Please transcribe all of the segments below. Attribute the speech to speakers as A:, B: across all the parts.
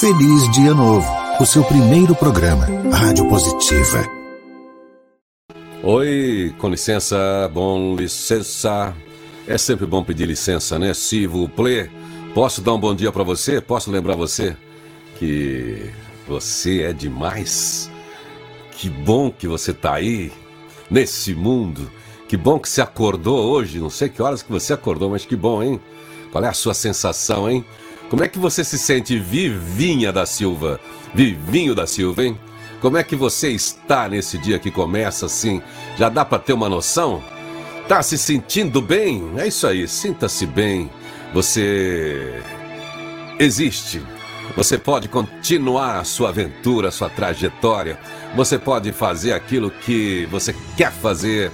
A: Feliz Dia Novo, o seu primeiro programa, Rádio Positiva.
B: Oi, com licença, bom licença. É sempre bom pedir licença, né? Se vous. Posso dar um bom dia para você? Posso lembrar você que você é demais? Que bom que você tá aí nesse mundo. Que bom que você acordou hoje. Não sei que horas que você acordou, mas que bom, hein? Qual é a sua sensação, hein? Como é que você se sente, Vivinha da Silva? Vivinho da Silva, hein? Como é que você está nesse dia que começa assim? Já dá para ter uma noção? Tá se sentindo bem? É isso aí, sinta-se bem. Você existe. Você pode continuar a sua aventura, a sua trajetória. Você pode fazer aquilo que você quer fazer,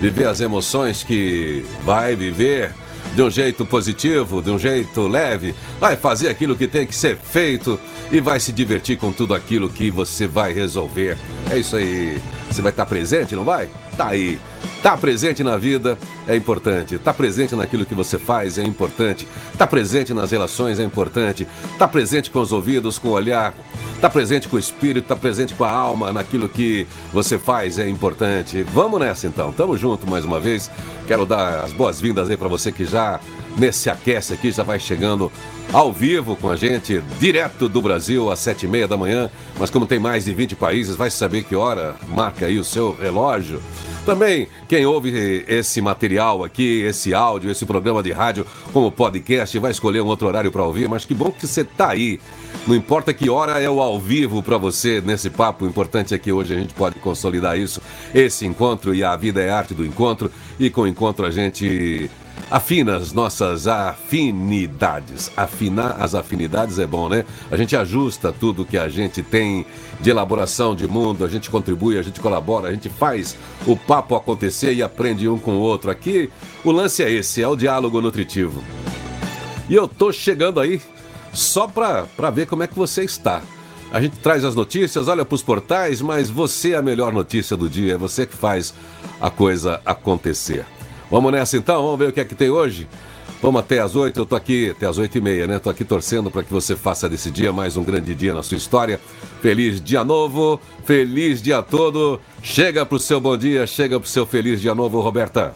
B: viver as emoções que vai viver de um jeito positivo, de um jeito leve, vai fazer aquilo que tem que ser feito e vai se divertir com tudo aquilo que você vai resolver. É isso aí. Você vai estar presente, não vai? Tá aí. Tá presente na vida é importante. Tá presente naquilo que você faz é importante. Tá presente nas relações é importante. Tá presente com os ouvidos, com o olhar. Tá presente com o espírito, tá presente com a alma naquilo que você faz é importante. Vamos nessa então. Tamo junto mais uma vez. Quero dar as boas-vindas aí para você que já nesse aquece aqui já vai chegando ao vivo com a gente, direto do Brasil, às sete e meia da manhã. Mas como tem mais de 20 países, vai saber que hora marca aí o seu relógio. Também, quem ouve esse material aqui, esse áudio, esse programa de rádio como podcast, vai escolher um outro horário para ouvir, mas que bom que você tá aí. Não importa que hora é o ao vivo para você nesse papo, o importante é que hoje a gente pode consolidar isso, esse encontro e a vida é arte do encontro, e com o encontro a gente afina as nossas afinidades. Afinar as afinidades é bom, né? A gente ajusta tudo que a gente tem de elaboração de mundo, a gente contribui, a gente colabora, a gente faz o papo acontecer e aprende um com o outro. Aqui o lance é esse, é o diálogo nutritivo. E eu tô chegando aí só para ver como é que você está. A gente traz as notícias, olha para os portais, mas você é a melhor notícia do dia, é você que faz a coisa acontecer. Vamos nessa então, vamos ver o que é que tem hoje? Vamos até as oito, eu tô aqui até as oito e meia, né? Tô aqui torcendo para que você faça desse dia mais um grande dia na sua história. Feliz dia novo, feliz dia todo. Chega pro seu bom dia, chega pro seu feliz dia novo, Roberta.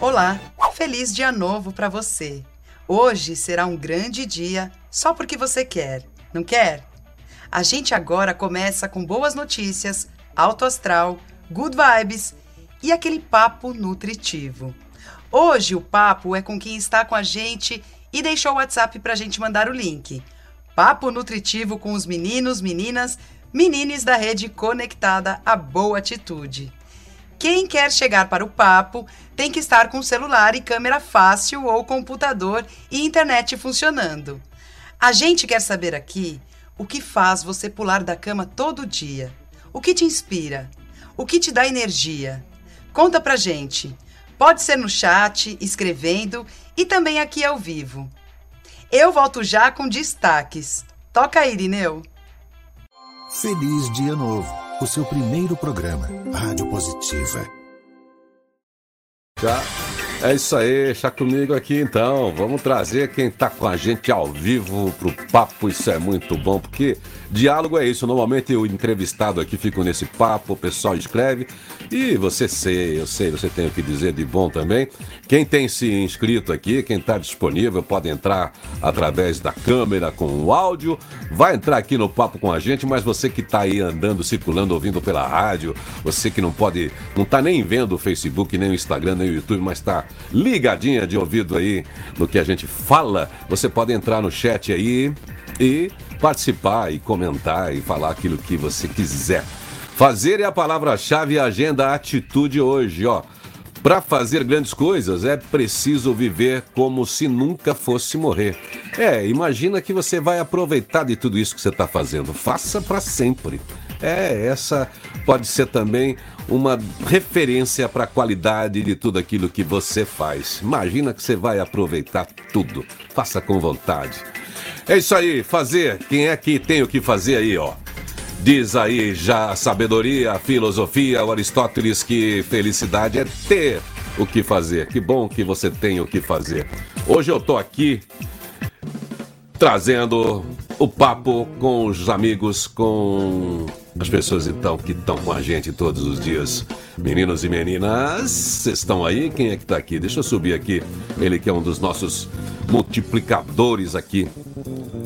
C: Olá, feliz dia novo para você. Hoje será um grande dia só porque você quer, não quer? A gente agora começa com boas notícias, alto astral, good vibes e aquele papo nutritivo. Hoje o papo é com quem está com a gente e deixou o WhatsApp para a gente mandar o link. Papo nutritivo com os meninos, meninas, menines da rede conectada à boa atitude. Quem quer chegar para o papo tem que estar com celular e câmera fácil ou computador e internet funcionando. A gente quer saber aqui o que faz você pular da cama todo dia. O que te inspira? O que te dá energia? Conta pra gente. Pode ser no chat, escrevendo e também aqui ao vivo. Eu volto já com destaques. Toca aí, Irineu.
A: Feliz Dia Novo, o seu primeiro programa, Rádio Positiva.
B: Já é isso aí, deixa comigo aqui então. Vamos trazer quem tá com a gente ao vivo pro papo. Isso é muito bom, porque diálogo é isso. Normalmente o entrevistado aqui fica nesse papo, o pessoal escreve e você sei, eu sei, você tem o que dizer de bom também. Quem tem se inscrito aqui, quem está disponível, pode entrar através da câmera com o áudio, vai entrar aqui no papo com a gente, mas você que está aí andando, circulando, ouvindo pela rádio, você que não pode, não está nem vendo o Facebook, nem o Instagram, nem o YouTube, mas está ligadinha de ouvido aí no que a gente fala, você pode entrar no chat aí e participar e comentar e falar aquilo que você quiser. Fazer é a palavra-chave agenda atitude hoje, ó. Para fazer grandes coisas é preciso viver como se nunca fosse morrer. É, imagina que você vai aproveitar de tudo isso que você está fazendo. Faça para sempre. É, essa pode ser também uma referência para a qualidade de tudo aquilo que você faz. Imagina que você vai aproveitar tudo. Faça com vontade. É isso aí, fazer. Quem é que tem o que fazer aí, ó? Diz aí já a sabedoria, a filosofia, o Aristóteles que felicidade é ter o que fazer. Que bom que você tem o que fazer. Hoje eu tô aqui trazendo o papo com os amigos, com as pessoas então que estão com a gente todos os dias. Meninos e meninas, vocês estão aí? Quem é que está aqui? Deixa eu subir aqui. Ele que é um dos nossos multiplicadores aqui.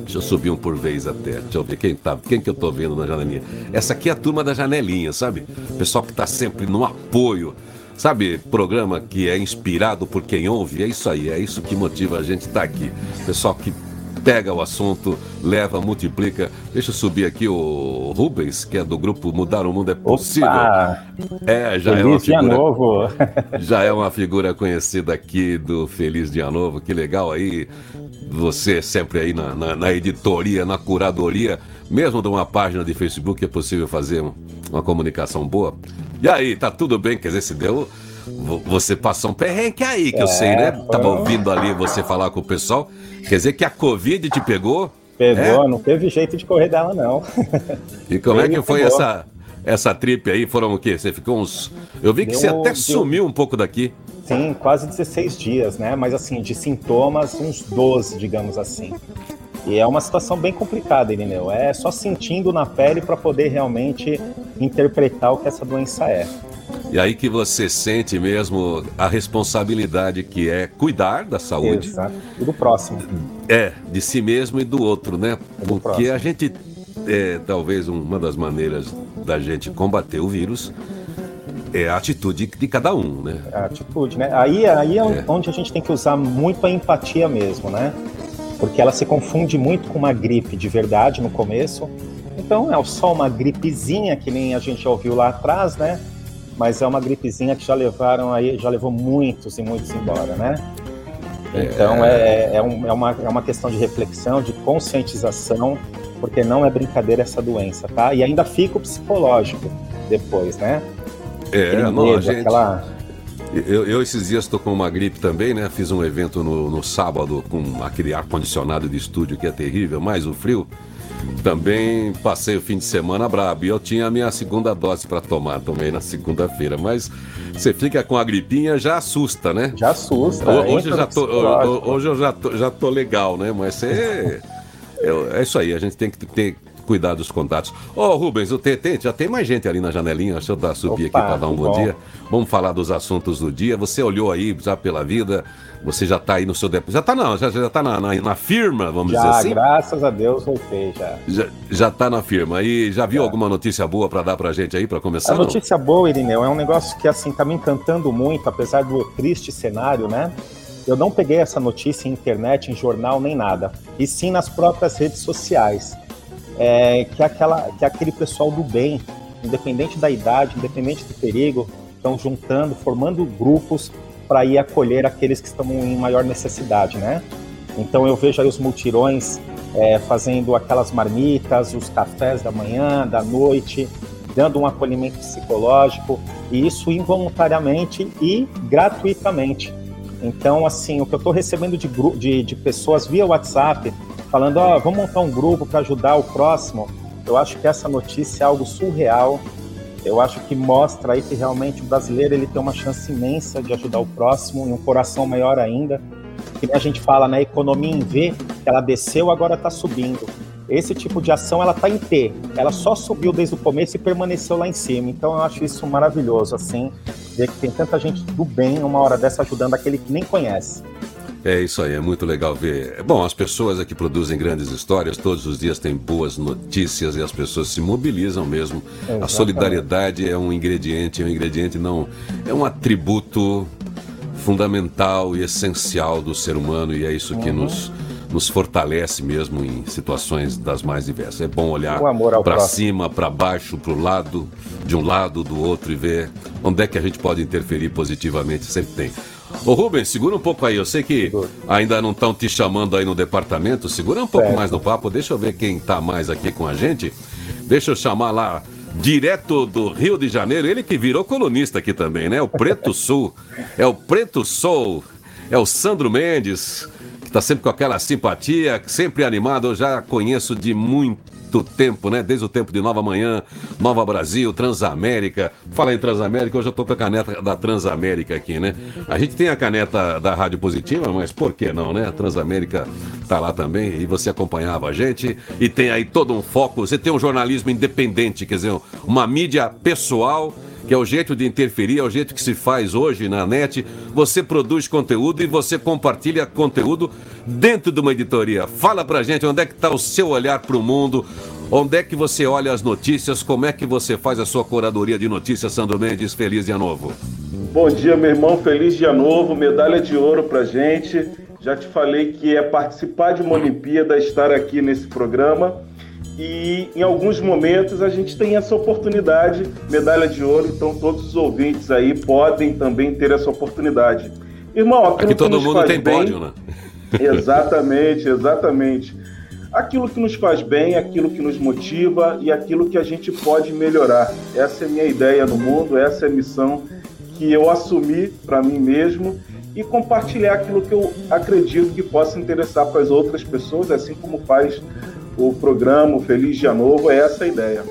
B: Deixa eu subir um por vez até. Deixa eu ver quem tá, quem que eu tô vendo na janelinha. Essa aqui é a turma da janelinha, sabe? Pessoal que tá sempre no apoio. Sabe, programa que é inspirado por quem ouve, é isso aí, é isso que motiva a gente estar tá aqui. Pessoal que pega o assunto, leva, multiplica. Deixa eu subir aqui o Rubens, que é do grupo Mudar o Mundo é Possível. Opa! É, já Feliz é uma figura. Dia novo. já é uma figura conhecida aqui do Feliz Dia Novo. Que legal aí. Você sempre aí na, na, na editoria, na curadoria, mesmo de uma página de Facebook, é possível fazer uma comunicação boa. E aí, tá tudo bem? Quer dizer, se deu você passou um perrengue aí, que é, eu sei, né? Tava ouvindo ali você falar com o pessoal. Quer dizer que a Covid te pegou?
D: Pegou, é? não teve jeito de correr dela, não.
B: E como é que foi essa, essa trip aí? Foram o quê? Você ficou uns. Eu vi que deu, você até sumiu um pouco daqui.
D: Sim, quase 16 dias, né? Mas assim, de sintomas, uns 12, digamos assim. E é uma situação bem complicada, Irineu. É só sentindo na pele para poder realmente interpretar o que essa doença é.
B: E aí que você sente mesmo a responsabilidade que é cuidar da saúde.
D: Exato. E do próximo.
B: É, de si mesmo e do outro, né? Do Porque próximo. a gente, é, talvez uma das maneiras da gente combater o vírus é a atitude de cada um, né?
D: É a atitude, né? Aí, aí é, é onde a gente tem que usar muito a empatia mesmo, né? Porque ela se confunde muito com uma gripe de verdade no começo. Então é só uma gripezinha que nem a gente ouviu lá atrás, né? Mas é uma gripezinha que já levaram aí, já levou muitos e muitos embora, né? Então é, é, é, um, é, uma, é uma questão de reflexão, de conscientização, porque não é brincadeira essa doença, tá? E ainda fica o psicológico depois, né?
B: É, não, medo, a gente... Aquela... Eu, eu, esses dias estou com uma gripe também, né? Fiz um evento no, no sábado com aquele ar-condicionado de estúdio que é terrível, mais o frio. Também passei o fim de semana brabo e eu tinha a minha segunda dose para tomar, tomei na segunda-feira, mas você fica com a gripinha, já assusta, né?
D: Já assusta.
B: Hoje, eu já tô, hoje eu já tô, já tô legal, né? Mas você. É, é isso aí, a gente tem que ter cuidar dos contatos. Ô, oh, Rubens, o TT, já tem mais gente ali na janelinha. Deixa eu dar, subir Opa, aqui para dar um bom, bom, dia. Vamos falar dos assuntos do dia. Você olhou aí já pela vida, você já está aí no seu depósito. Já está não, já, já tá na, na, na, firma, vamos
D: já,
B: dizer assim?
D: graças a Deus voltei já.
B: Já, já tá na firma. E já viu já. alguma notícia boa para dar pra gente aí, para começar?
D: A notícia boa, Irineu, é um negócio que assim tá me encantando muito, apesar do triste cenário, né? Eu não peguei essa notícia em internet, em jornal, nem nada. E sim nas próprias redes sociais é, que, é aquela, que é aquele pessoal do bem, independente da idade, independente do perigo, estão juntando, formando grupos para ir acolher aqueles que estão em maior necessidade, né? Então eu vejo aí os multirões é, fazendo aquelas marmitas, os cafés da manhã, da noite, dando um acolhimento psicológico, e isso involuntariamente e gratuitamente. Então, assim, o que eu estou recebendo de, de, de pessoas via WhatsApp, falando, ó, oh, vamos montar um grupo para ajudar o próximo. Eu acho que essa notícia é algo surreal. Eu acho que mostra aí que realmente o brasileiro ele tem uma chance imensa de ajudar o próximo e um coração maior ainda. Que a gente fala, né, economia em V, ela desceu, agora está subindo. Esse tipo de ação ela está em T, ela só subiu desde o começo e permaneceu lá em cima. Então eu acho isso maravilhoso, assim, ver que tem tanta gente do bem uma hora dessa ajudando aquele que nem conhece.
B: É isso aí, é muito legal ver. Bom, as pessoas aqui produzem grandes histórias, todos os dias tem boas notícias e as pessoas se mobilizam mesmo. A solidariedade é um ingrediente, é um ingrediente não, é um atributo fundamental e essencial do ser humano e é isso que uhum. nos nos fortalece mesmo em situações das mais diversas. É bom olhar para cima, para baixo, para o lado, de um lado, do outro e ver onde é que a gente pode interferir positivamente. Sempre tem. Ô Rubens, segura um pouco aí. Eu sei que ainda não estão te chamando aí no departamento. Segura um pouco certo. mais no papo. Deixa eu ver quem está mais aqui com a gente. Deixa eu chamar lá, direto do Rio de Janeiro, ele que virou colunista aqui também, né? O Preto Sul. É o Preto Sul. É o Sandro Mendes, que está sempre com aquela simpatia, sempre animado. Eu já conheço de muito muito tempo, né? Desde o tempo de Nova Manhã, Nova Brasil, Transamérica. Fala em Transamérica, hoje eu tô com a caneta da Transamérica aqui, né? A gente tem a caneta da Rádio Positiva, mas por que não, né? A Transamérica tá lá também e você acompanhava a gente e tem aí todo um foco. Você tem um jornalismo independente, quer dizer, uma mídia pessoal que é o jeito de interferir, é o jeito que se faz hoje na net. Você produz conteúdo e você compartilha conteúdo dentro de uma editoria. Fala pra gente onde é que está o seu olhar para o mundo, onde é que você olha as notícias, como é que você faz a sua curadoria de notícias, Sandro Mendes. Feliz dia novo.
E: Bom dia, meu irmão. Feliz dia novo. Medalha de ouro pra gente. Já te falei que é participar de uma Olimpíada, estar aqui nesse programa e em alguns momentos a gente tem essa oportunidade, medalha de ouro, então todos os ouvintes aí podem também ter essa oportunidade. Irmão, aquilo Aqui
B: todo
E: que nos
B: mundo
E: faz
B: tem
E: bem,
B: pódio, né?
E: Exatamente, exatamente. Aquilo que nos faz bem, aquilo que nos motiva e aquilo que a gente pode melhorar. Essa é a minha ideia no mundo, essa é a missão que eu assumi para mim mesmo e compartilhar aquilo que eu acredito que possa interessar para as outras pessoas, assim como faz o programa Feliz Dia Novo, é essa ideia.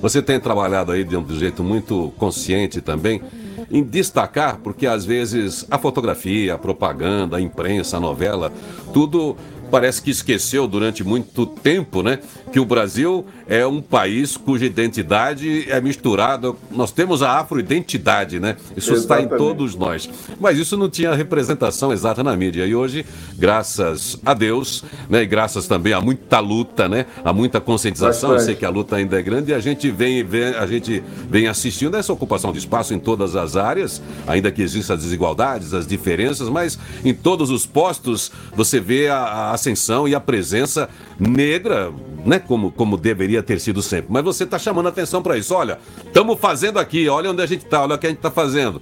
B: Você tem trabalhado aí de um jeito muito consciente também em destacar, porque às vezes a fotografia, a propaganda, a imprensa, a novela, tudo parece que esqueceu durante muito tempo, né? Que o Brasil é um país cuja identidade é misturada. Nós temos a afroidentidade, né? Isso Exatamente. está em todos nós. Mas isso não tinha representação exata na mídia. E hoje, graças a Deus, né? E graças também a muita luta, né? A muita conscientização. Eu sei que a luta ainda é grande e a gente vem, vem, a gente vem assistindo essa ocupação de espaço em todas as áreas, ainda que existam as desigualdades, as diferenças, mas em todos os postos você vê a, a ascensão e a presença negra, né? Como, como deveria ter sido sempre. Mas você está chamando atenção para isso. Olha, estamos fazendo aqui, olha onde a gente está, olha o que a gente está fazendo.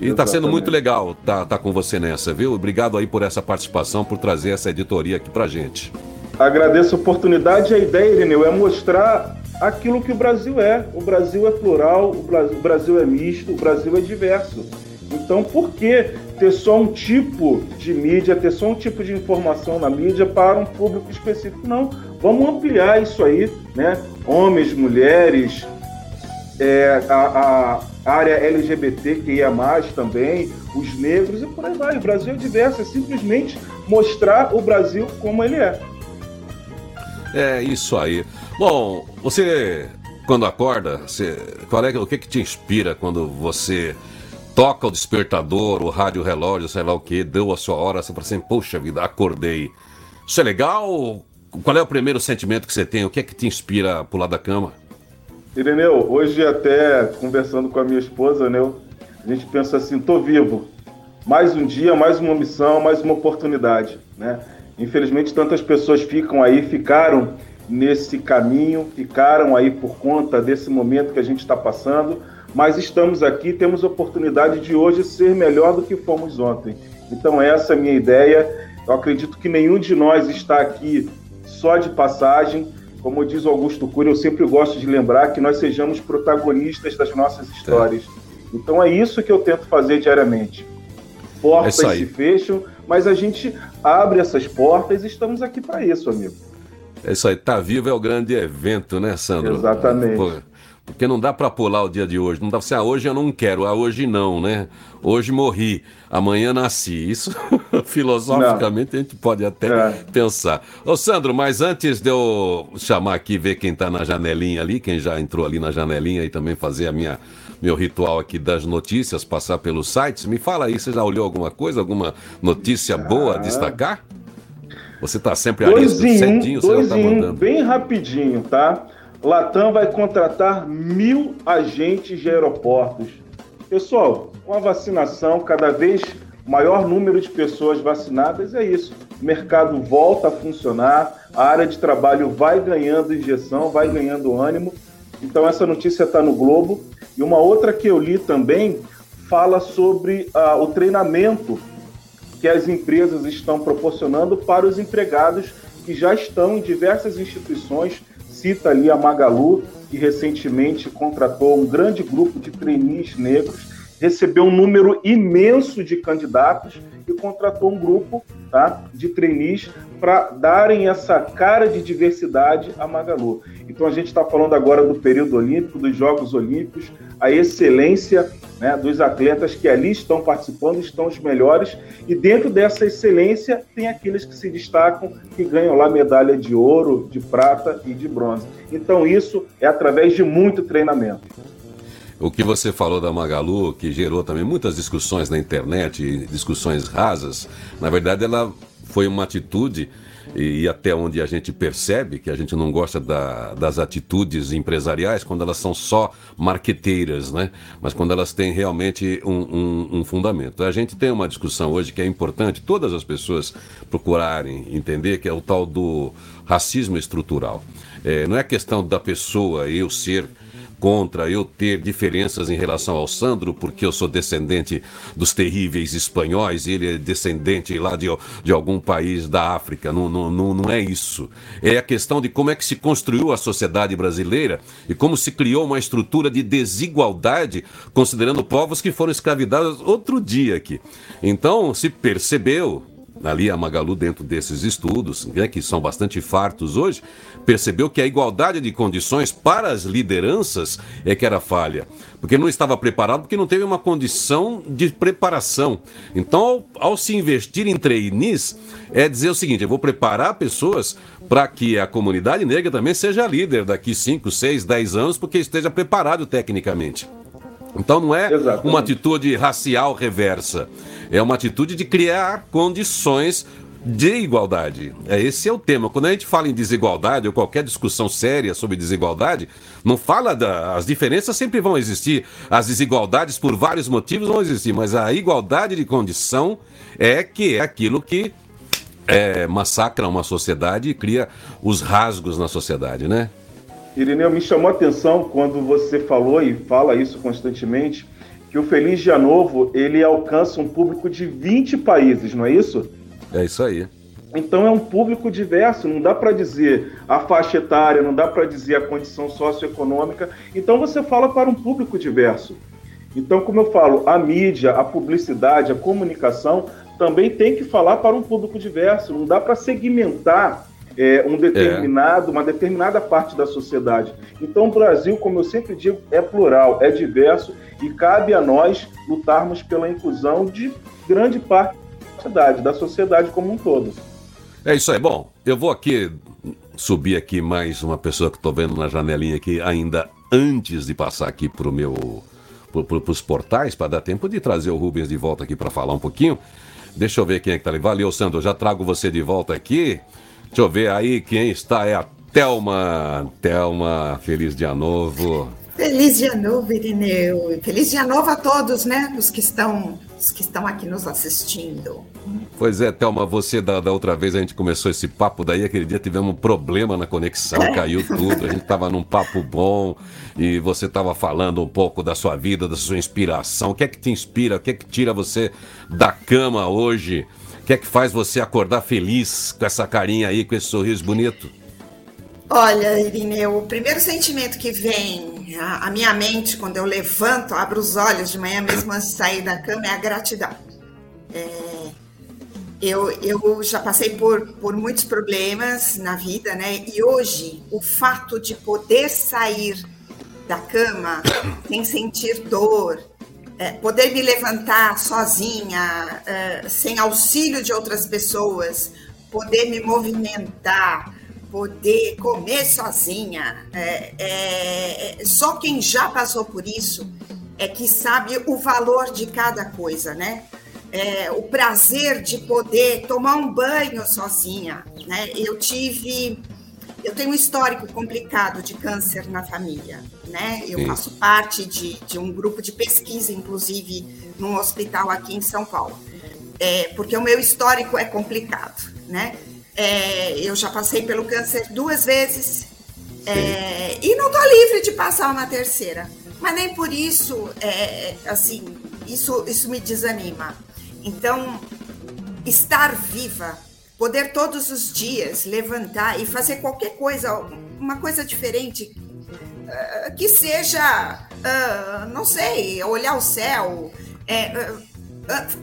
B: E está sendo muito legal estar tá, tá com você nessa, viu? Obrigado aí por essa participação, por trazer essa editoria aqui para gente.
E: Agradeço a oportunidade e a ideia, Irineu, é mostrar aquilo que o Brasil é. O Brasil é plural, o Brasil é misto, o Brasil é diverso. Então, por que ter só um tipo de mídia, ter só um tipo de informação na mídia para um público específico? Não. Vamos ampliar isso aí, né? Homens, mulheres, é, a, a área mais também, os negros e por aí vai. O Brasil é diverso, é simplesmente mostrar o Brasil como ele é.
B: É isso aí. Bom, você quando acorda, você, qual é, o que, que te inspira quando você toca o despertador, o rádio relógio, sei lá o que, deu a sua hora, você fala assim, poxa vida, acordei. Isso é legal? Qual é o primeiro sentimento que você tem? O que é que te inspira a pular da cama?
E: Ireneu, hoje até conversando com a minha esposa, né, a gente pensa assim, tô vivo. Mais um dia, mais uma missão, mais uma oportunidade, né? Infelizmente tantas pessoas ficam aí, ficaram nesse caminho, ficaram aí por conta desse momento que a gente está passando, mas estamos aqui, temos a oportunidade de hoje ser melhor do que fomos ontem. Então, essa é a minha ideia. Eu acredito que nenhum de nós está aqui só de passagem. Como diz Augusto Cury, eu sempre gosto de lembrar que nós sejamos protagonistas das nossas histórias. É. Então, é isso que eu tento fazer diariamente. Portas é se fecham, mas a gente abre essas portas e estamos aqui para isso, amigo.
B: É isso aí, tá vivo é o grande evento, né, Sandro?
E: Exatamente. Pô,
B: porque não dá para pular o dia de hoje. Não dá pra ser, ah, hoje eu não quero, ah, hoje não, né? Hoje morri, amanhã nasci. Isso, filosoficamente, não. a gente pode até é. pensar. Ô, Sandro, mas antes de eu chamar aqui, ver quem tá na janelinha ali, quem já entrou ali na janelinha e também fazer a minha meu ritual aqui das notícias, passar pelos sites, me fala aí, você já olhou alguma coisa, alguma notícia boa a destacar? Você tá sempre
E: ali, cedinho, você já tá mandando. bem rapidinho, tá? Latam vai contratar mil agentes de aeroportos. Pessoal, com a vacinação, cada vez maior número de pessoas vacinadas, é isso. O mercado volta a funcionar, a área de trabalho vai ganhando injeção, vai ganhando ânimo. Então, essa notícia está no Globo. E uma outra que eu li também fala sobre uh, o treinamento que as empresas estão proporcionando para os empregados que já estão em diversas instituições cita ali a Magalu, que recentemente contratou um grande grupo de trainees negros, recebeu um número imenso de candidatos e contratou um grupo tá? de trainees para darem essa cara de diversidade à Magalu. Então a gente está falando agora do período olímpico, dos Jogos Olímpicos, a excelência né, dos atletas que ali estão participando, estão os melhores, e dentro dessa excelência tem aqueles que se destacam, que ganham lá medalha de ouro, de prata e de bronze. Então isso é através de muito treinamento.
B: O que você falou da Magalu, que gerou também muitas discussões na internet, discussões rasas, na verdade ela foi uma atitude e até onde a gente percebe que a gente não gosta da, das atitudes empresariais quando elas são só marqueteiras, né? Mas quando elas têm realmente um, um, um, fundamento. A gente tem uma discussão hoje que é importante todas as pessoas procurarem entender, que é o tal do racismo estrutural. É, não é questão da pessoa eu ser contra eu ter diferenças em relação ao Sandro, porque eu sou descendente dos terríveis espanhóis e ele é descendente lá de, de algum país da África. Não, não, não, não é isso. É a questão de como é que se construiu a sociedade brasileira e como se criou uma estrutura de desigualdade, considerando povos que foram escravizados outro dia aqui. Então, se percebeu, ali a Magalu, dentro desses estudos, né, que são bastante fartos hoje, percebeu que a igualdade de condições para as lideranças é que era falha. Porque não estava preparado, porque não teve uma condição de preparação. Então, ao, ao se investir em trainees, é dizer o seguinte: eu vou preparar pessoas para que a comunidade negra também seja líder daqui 5, 6, 10 anos, porque esteja preparado tecnicamente. Então não é Exatamente. uma atitude racial reversa, é uma atitude de criar condições de igualdade. É, esse é o tema. Quando a gente fala em desigualdade ou qualquer discussão séria sobre desigualdade, não fala da. As diferenças sempre vão existir, as desigualdades por vários motivos vão existir, mas a igualdade de condição é que é aquilo que é, massacra uma sociedade e cria os rasgos na sociedade, né?
E: Irineu, me chamou a atenção quando você falou e fala isso constantemente, que o Feliz Dia Novo ele alcança um público de 20 países, não é isso?
B: É isso aí.
E: Então é um público diverso, não dá para dizer a faixa etária, não dá para dizer a condição socioeconômica. Então você fala para um público diverso. Então, como eu falo, a mídia, a publicidade, a comunicação também tem que falar para um público diverso. Não dá para segmentar é, um determinado, é. uma determinada parte da sociedade. Então, o Brasil, como eu sempre digo, é plural, é diverso e cabe a nós lutarmos pela inclusão de grande parte sociedade, da sociedade como um todo.
B: É isso aí. Bom, eu vou aqui subir aqui mais uma pessoa que estou vendo na janelinha aqui ainda antes de passar aqui para o meu para os portais para dar tempo de trazer o Rubens de volta aqui para falar um pouquinho. Deixa eu ver quem é que tá ali. Valeu, Sandro. Já trago você de volta aqui. Deixa eu ver aí quem está. É a Thelma. Thelma, feliz dia novo.
F: Feliz dia novo, Irineu. Feliz dia novo a todos, né? Os que estão os que estão aqui nos assistindo.
B: Pois é, Thelma, você da, da, outra vez a gente começou esse papo, daí aquele dia tivemos um problema na conexão, caiu tudo, a gente estava num papo bom e você estava falando um pouco da sua vida, da sua inspiração. O que é que te inspira? O que é que tira você da cama hoje? O que é que faz você acordar feliz com essa carinha aí, com esse sorriso bonito?
F: Olha, Irineu, o primeiro sentimento que vem à minha mente quando eu levanto, abro os olhos de manhã mesmo antes de sair da cama é a gratidão. É, eu, eu já passei por, por muitos problemas na vida, né? E hoje, o fato de poder sair da cama sem sentir dor, é, poder me levantar sozinha, é, sem auxílio de outras pessoas, poder me movimentar, poder comer sozinha. É, é, só quem já passou por isso é que sabe o valor de cada coisa, né? É, o prazer de poder tomar um banho sozinha, né? Eu tive, eu tenho um histórico complicado de câncer na família, né? Eu Sim. faço parte de, de um grupo de pesquisa, inclusive, num hospital aqui em São Paulo, é, porque o meu histórico é complicado, né? É, eu já passei pelo câncer duas vezes é, e não estou livre de passar uma terceira. Mas nem por isso, é, assim, isso, isso me desanima. Então, estar viva, poder todos os dias levantar e fazer qualquer coisa, uma coisa diferente, uh, que seja, uh, não sei, olhar o céu, uh,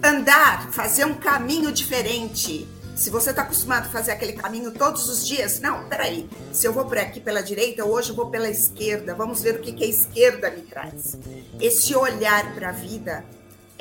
F: andar, fazer um caminho diferente Se você está acostumado a fazer aquele caminho todos os dias, não, peraí. Se eu vou por aqui pela direita, hoje eu vou pela esquerda. Vamos ver o que, que a esquerda me traz. Esse olhar para a vida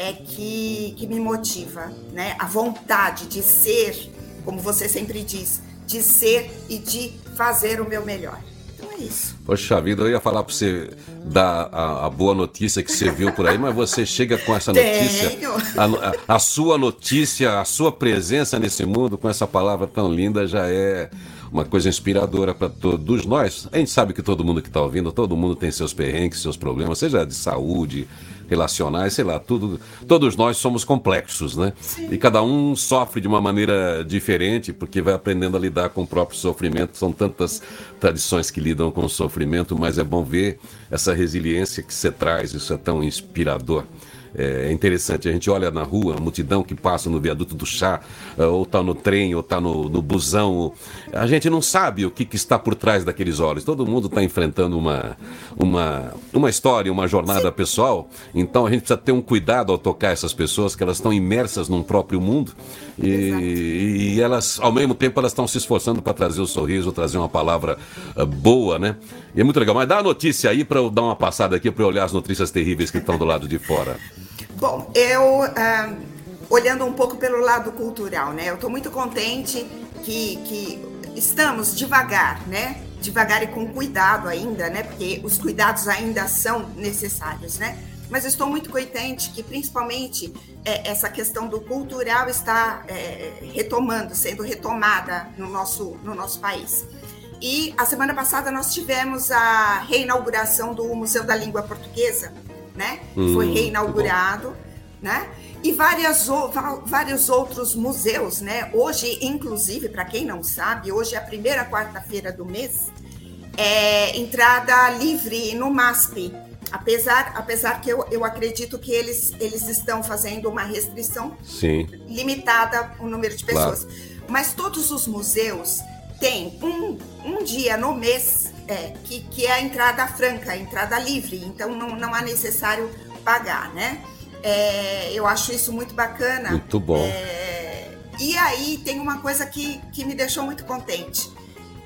F: é que, que me motiva, né? A vontade de ser, como você sempre diz, de ser e de fazer o meu melhor. Então é isso.
B: Poxa vida, eu ia falar para você dar a, a, boa notícia que você viu por aí, mas você chega com essa notícia, a, a, a, sua notícia, a sua presença nesse mundo com essa palavra tão linda já é uma coisa inspiradora para todos nós. A gente sabe que todo mundo que está ouvindo, todo mundo tem seus perrengues, seus problemas, seja de saúde, relacionais, sei lá, tudo. Todos nós somos complexos, né? Sim. E cada um sofre de uma maneira diferente, porque vai aprendendo a lidar com o próprio sofrimento. São tantas tradições que lidam com o sofrimento, mas é bom ver essa resiliência que você traz, isso é tão inspirador. É interessante, a gente olha na rua, a multidão que passa no viaduto do chá, eh, ou está no trem, ou está no, no busão. A gente não sabe o que, que está por trás daqueles olhos. Todo mundo está enfrentando uma, uma, uma história, uma jornada Sim. pessoal. Então a gente precisa ter um cuidado ao tocar essas pessoas, que elas estão imersas num próprio mundo. E, e, elas, ao mesmo tempo, elas estão se esforçando para trazer o sorriso, trazer uma palavra uh, boa, né? E é muito legal. Mas dá a notícia aí para eu dar uma passada aqui para olhar as notícias terríveis que estão do lado de fora.
F: Bom, eu uh, olhando um pouco pelo lado cultural, né? Eu estou muito contente que, que estamos devagar, né? Devagar e com cuidado ainda, né? Porque os cuidados ainda são necessários, né? Mas estou muito contente que, principalmente, é, essa questão do cultural está é, retomando, sendo retomada no nosso, no nosso país. E a semana passada nós tivemos a reinauguração do Museu da Língua Portuguesa, né? Hum, Foi reinaugurado, né? E várias, vários outros museus, né? Hoje, inclusive, para quem não sabe, hoje é a primeira quarta-feira do mês, é entrada livre no MASP. Apesar, apesar que eu, eu acredito que eles, eles estão fazendo uma restrição
B: Sim.
F: limitada o número de pessoas. Claro. Mas todos os museus têm um, um dia no mês é, que, que é a entrada franca, a entrada livre, então não, não há necessário pagar, né? É, eu acho isso muito bacana.
B: Muito bom.
F: É, e aí tem uma coisa que, que me deixou muito contente,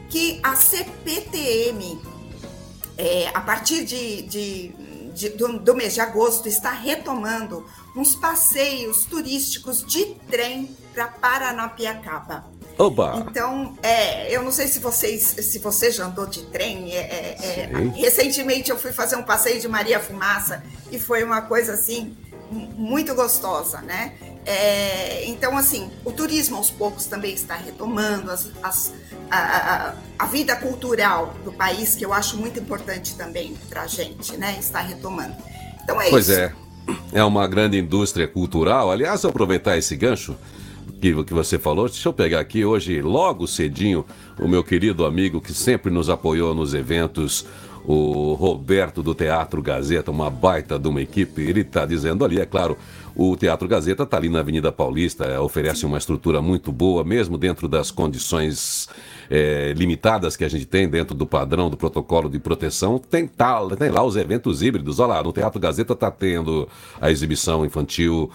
F: que a CPTM, é, a partir de, de, de do, do mês de agosto, está retomando uns passeios turísticos de trem para Paranapiacaba.
B: Oba.
F: Então, é, eu não sei se vocês, se você já andou de trem. É, é, é recentemente eu fui fazer um passeio de Maria Fumaça e foi uma coisa assim muito gostosa, né? É, então, assim, o turismo aos poucos também está retomando as, as, a, a, a, vida cultural do país, que eu acho muito importante também para a gente, né? Está retomando. Então é
B: pois
F: isso.
B: Pois é. É uma grande indústria cultural. Aliás, aproveitar esse gancho, que, que você falou, deixa eu pegar aqui hoje, logo cedinho, o meu querido amigo que sempre nos apoiou nos eventos, o Roberto do Teatro Gazeta, uma baita de uma equipe, ele está dizendo ali, é claro, o Teatro Gazeta está ali na Avenida Paulista, é, oferece uma estrutura muito boa, mesmo dentro das condições é, limitadas que a gente tem dentro do padrão do protocolo de proteção. Tem, tá, tem lá os eventos híbridos. Olha lá, no Teatro Gazeta está tendo a exibição infantil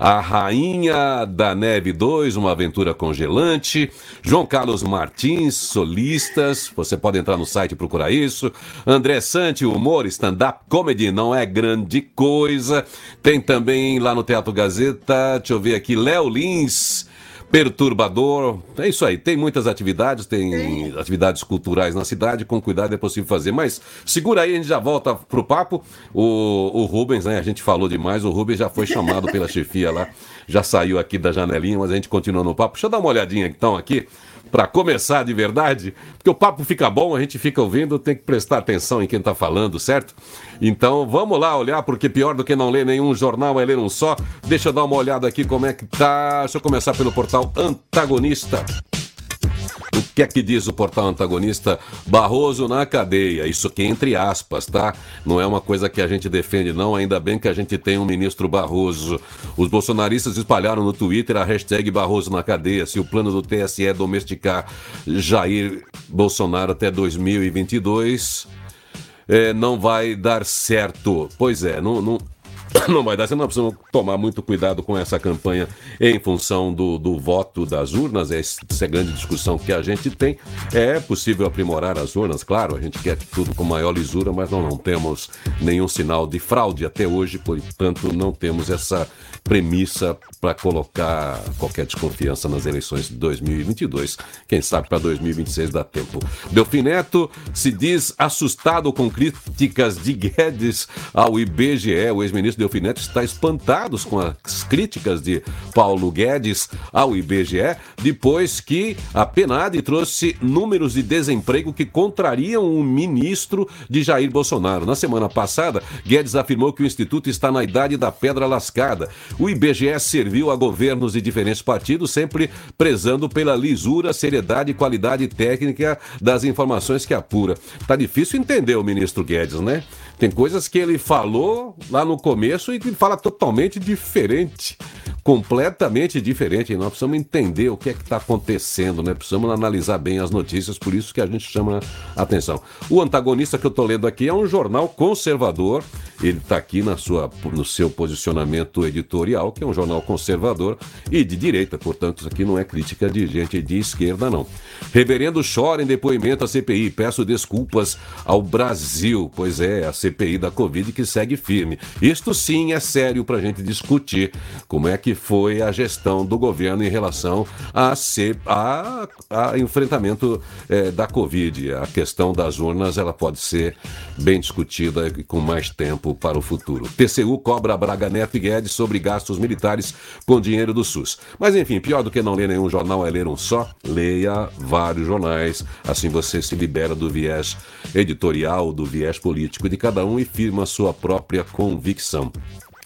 B: a Rainha da Neve 2, uma aventura congelante. João Carlos Martins, solistas. Você pode entrar no site e procurar isso. André Sante, humor, stand-up comedy, não é grande coisa. Tem também lá no Teatro Gazeta, deixa eu ver aqui, Léo Lins perturbador. É isso aí, tem muitas atividades, tem atividades culturais na cidade, com cuidado é possível fazer. Mas segura aí, a gente já volta pro papo. O, o Rubens, né? A gente falou demais, o Rubens já foi chamado pela chefia lá, já saiu aqui da janelinha, mas a gente continua no papo. Deixa eu dar uma olhadinha então aqui para começar de verdade, porque o papo fica bom, a gente fica ouvindo, tem que prestar atenção em quem está falando, certo? Então vamos lá olhar, porque pior do que não ler nenhum jornal é ler um só. Deixa eu dar uma olhada aqui como é que tá. Deixa eu começar pelo portal Antagonista. Que é que diz o portal antagonista? Barroso na cadeia. Isso aqui entre aspas, tá? Não é uma coisa que a gente defende, não. Ainda bem que a gente tem um ministro Barroso. Os bolsonaristas espalharam no Twitter a hashtag Barroso na cadeia. Se o plano do TSE é domesticar Jair Bolsonaro até 2022 é, não vai dar certo. Pois é, não, não, não vai dar, senão nós precisamos tomar muito cuidado com essa campanha em função do, do voto das urnas. Essa é a grande discussão que a gente tem. É possível aprimorar as urnas, claro, a gente quer tudo com maior lisura, mas não, não temos nenhum sinal de fraude até hoje, portanto, não temos essa premissa para colocar qualquer desconfiança nas eleições de 2022. Quem sabe para 2026 dá tempo. Delfim Neto se diz assustado com críticas de Guedes ao IBGE. O ex-ministro Neto está espantado com as críticas de Paulo Guedes ao IBGE, depois que a PNAD trouxe números de desemprego que contrariam o ministro de Jair Bolsonaro. Na semana passada, Guedes afirmou que o Instituto está na idade da pedra lascada. O IBGE serviu a governos de diferentes partidos, sempre prezando pela lisura, seriedade e qualidade técnica das informações que apura. Tá difícil entender o ministro Guedes, né? Tem coisas que ele falou lá no começo e que fala totalmente diferente. Completamente diferente. E nós precisamos entender o que é que está acontecendo, né? Precisamos analisar bem as notícias, por isso que a gente chama a atenção. O antagonista que eu estou lendo aqui é um jornal conservador. Ele está aqui na sua, no seu posicionamento editorial, que é um jornal conservador e de direita. Portanto, isso aqui não é crítica de gente de esquerda, não. Reverendo chora em depoimento à CPI. Peço desculpas ao Brasil, pois é a CPI da Covid que segue firme. Isto sim é sério para a gente discutir como é que foi a gestão do governo em relação a, a, a enfrentamento é, da Covid. A questão das urnas ela pode ser bem discutida com mais tempo para o futuro. TCU cobra Braga Neto e Guedes sobre gastos militares com dinheiro do SUS. Mas enfim, pior do que não ler nenhum jornal é ler um só. Leia vários jornais, assim você se libera do viés editorial, do viés político de cada um e firma sua própria convicção.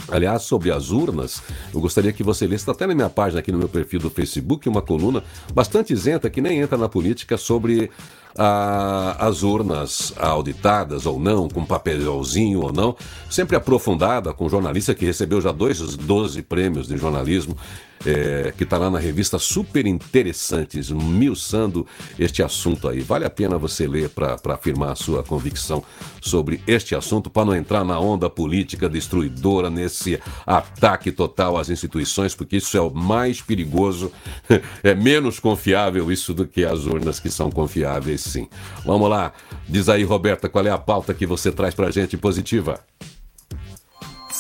B: Aliás, sobre as urnas, eu gostaria que você lesse, está até na minha página aqui no meu perfil do Facebook, uma coluna bastante isenta, que nem entra na política, sobre ah, as urnas auditadas ou não, com papelzinho ou não, sempre aprofundada com jornalista que recebeu já dois, 12 prêmios de jornalismo é, que está lá na revista Super Interessantes, milçando este assunto aí. Vale a pena você ler para afirmar a sua convicção sobre este assunto, para não entrar na onda política destruidora, nesse ataque total às instituições, porque isso é o mais perigoso, é menos confiável isso do que as urnas que são confiáveis, sim. Vamos lá, diz aí, Roberta, qual é a pauta que você traz para gente positiva?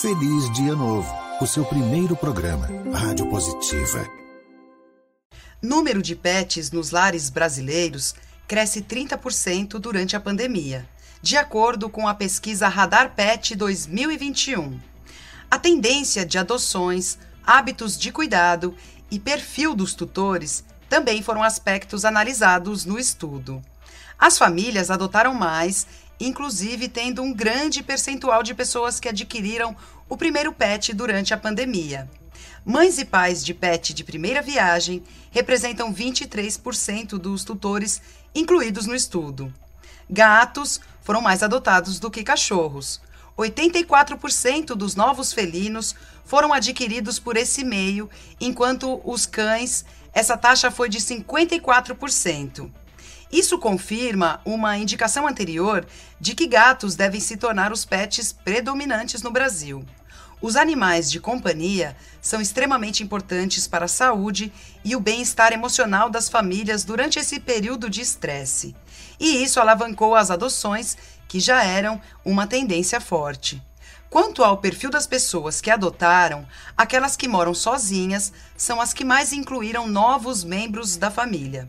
A: Feliz Dia Novo o seu primeiro programa, Rádio Positiva.
C: Número de pets nos lares brasileiros cresce 30% durante a pandemia, de acordo com a pesquisa Radar Pet 2021. A tendência de adoções, hábitos de cuidado e perfil dos tutores também foram aspectos analisados no estudo. As famílias adotaram mais, inclusive tendo um grande percentual de pessoas que adquiriram o primeiro pet durante a pandemia. Mães e pais de pet de primeira viagem representam 23% dos tutores incluídos no estudo. Gatos foram mais adotados do que cachorros. 84% dos novos felinos foram adquiridos por esse meio, enquanto os cães, essa taxa foi de 54%. Isso confirma uma indicação anterior de que gatos devem se tornar os pets predominantes no Brasil. Os animais de companhia são extremamente importantes para a saúde e o bem-estar emocional das famílias durante esse período de estresse. E isso alavancou as adoções, que já eram uma tendência forte. Quanto ao perfil das pessoas que adotaram, aquelas que moram sozinhas são as que mais incluíram novos membros da família.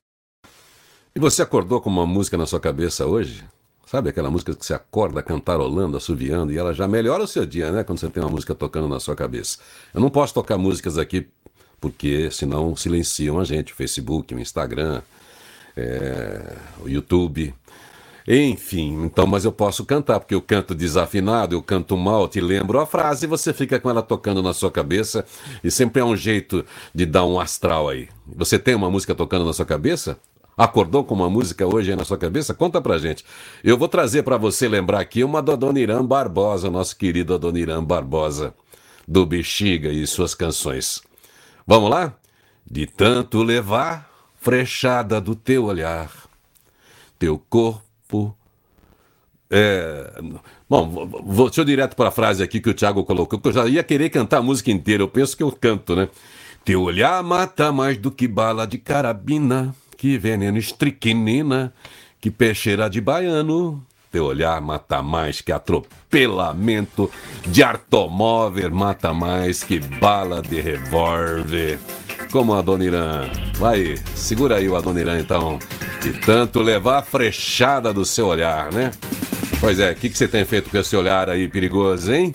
B: e você acordou com uma música na sua cabeça hoje? Sabe aquela música que você acorda cantarolando, assoviando, e ela já melhora o seu dia, né? Quando você tem uma música tocando na sua cabeça. Eu não posso tocar músicas aqui porque senão silenciam a gente, o Facebook, o Instagram, é, o YouTube. Enfim, então, mas eu posso cantar, porque eu canto desafinado, eu canto mal, te lembro a frase e você fica com ela tocando na sua cabeça e sempre é um jeito de dar um astral aí. Você tem uma música tocando na sua cabeça? Acordou com uma música hoje aí na sua cabeça? Conta pra gente. Eu vou trazer para você lembrar aqui uma do Adoniran Barbosa, nosso querido Adoniran Barbosa, do Bexiga e suas canções. Vamos lá? De tanto levar frechada do teu olhar, teu corpo. É... Bom, vou, deixa eu direto para a frase aqui que o Thiago colocou, que eu já ia querer cantar a música inteira, eu penso que eu canto, né? Teu olhar mata mais do que bala de carabina que veneno estriquinina, que peixeira de baiano. Teu olhar mata mais que atropelamento de automóvel, mata mais que bala de revólver. Como a Dona Irã. Vai, segura aí o Adoniran então. De tanto levar a frechada do seu olhar, né? Pois é, o que, que você tem feito com esse olhar aí perigoso, hein?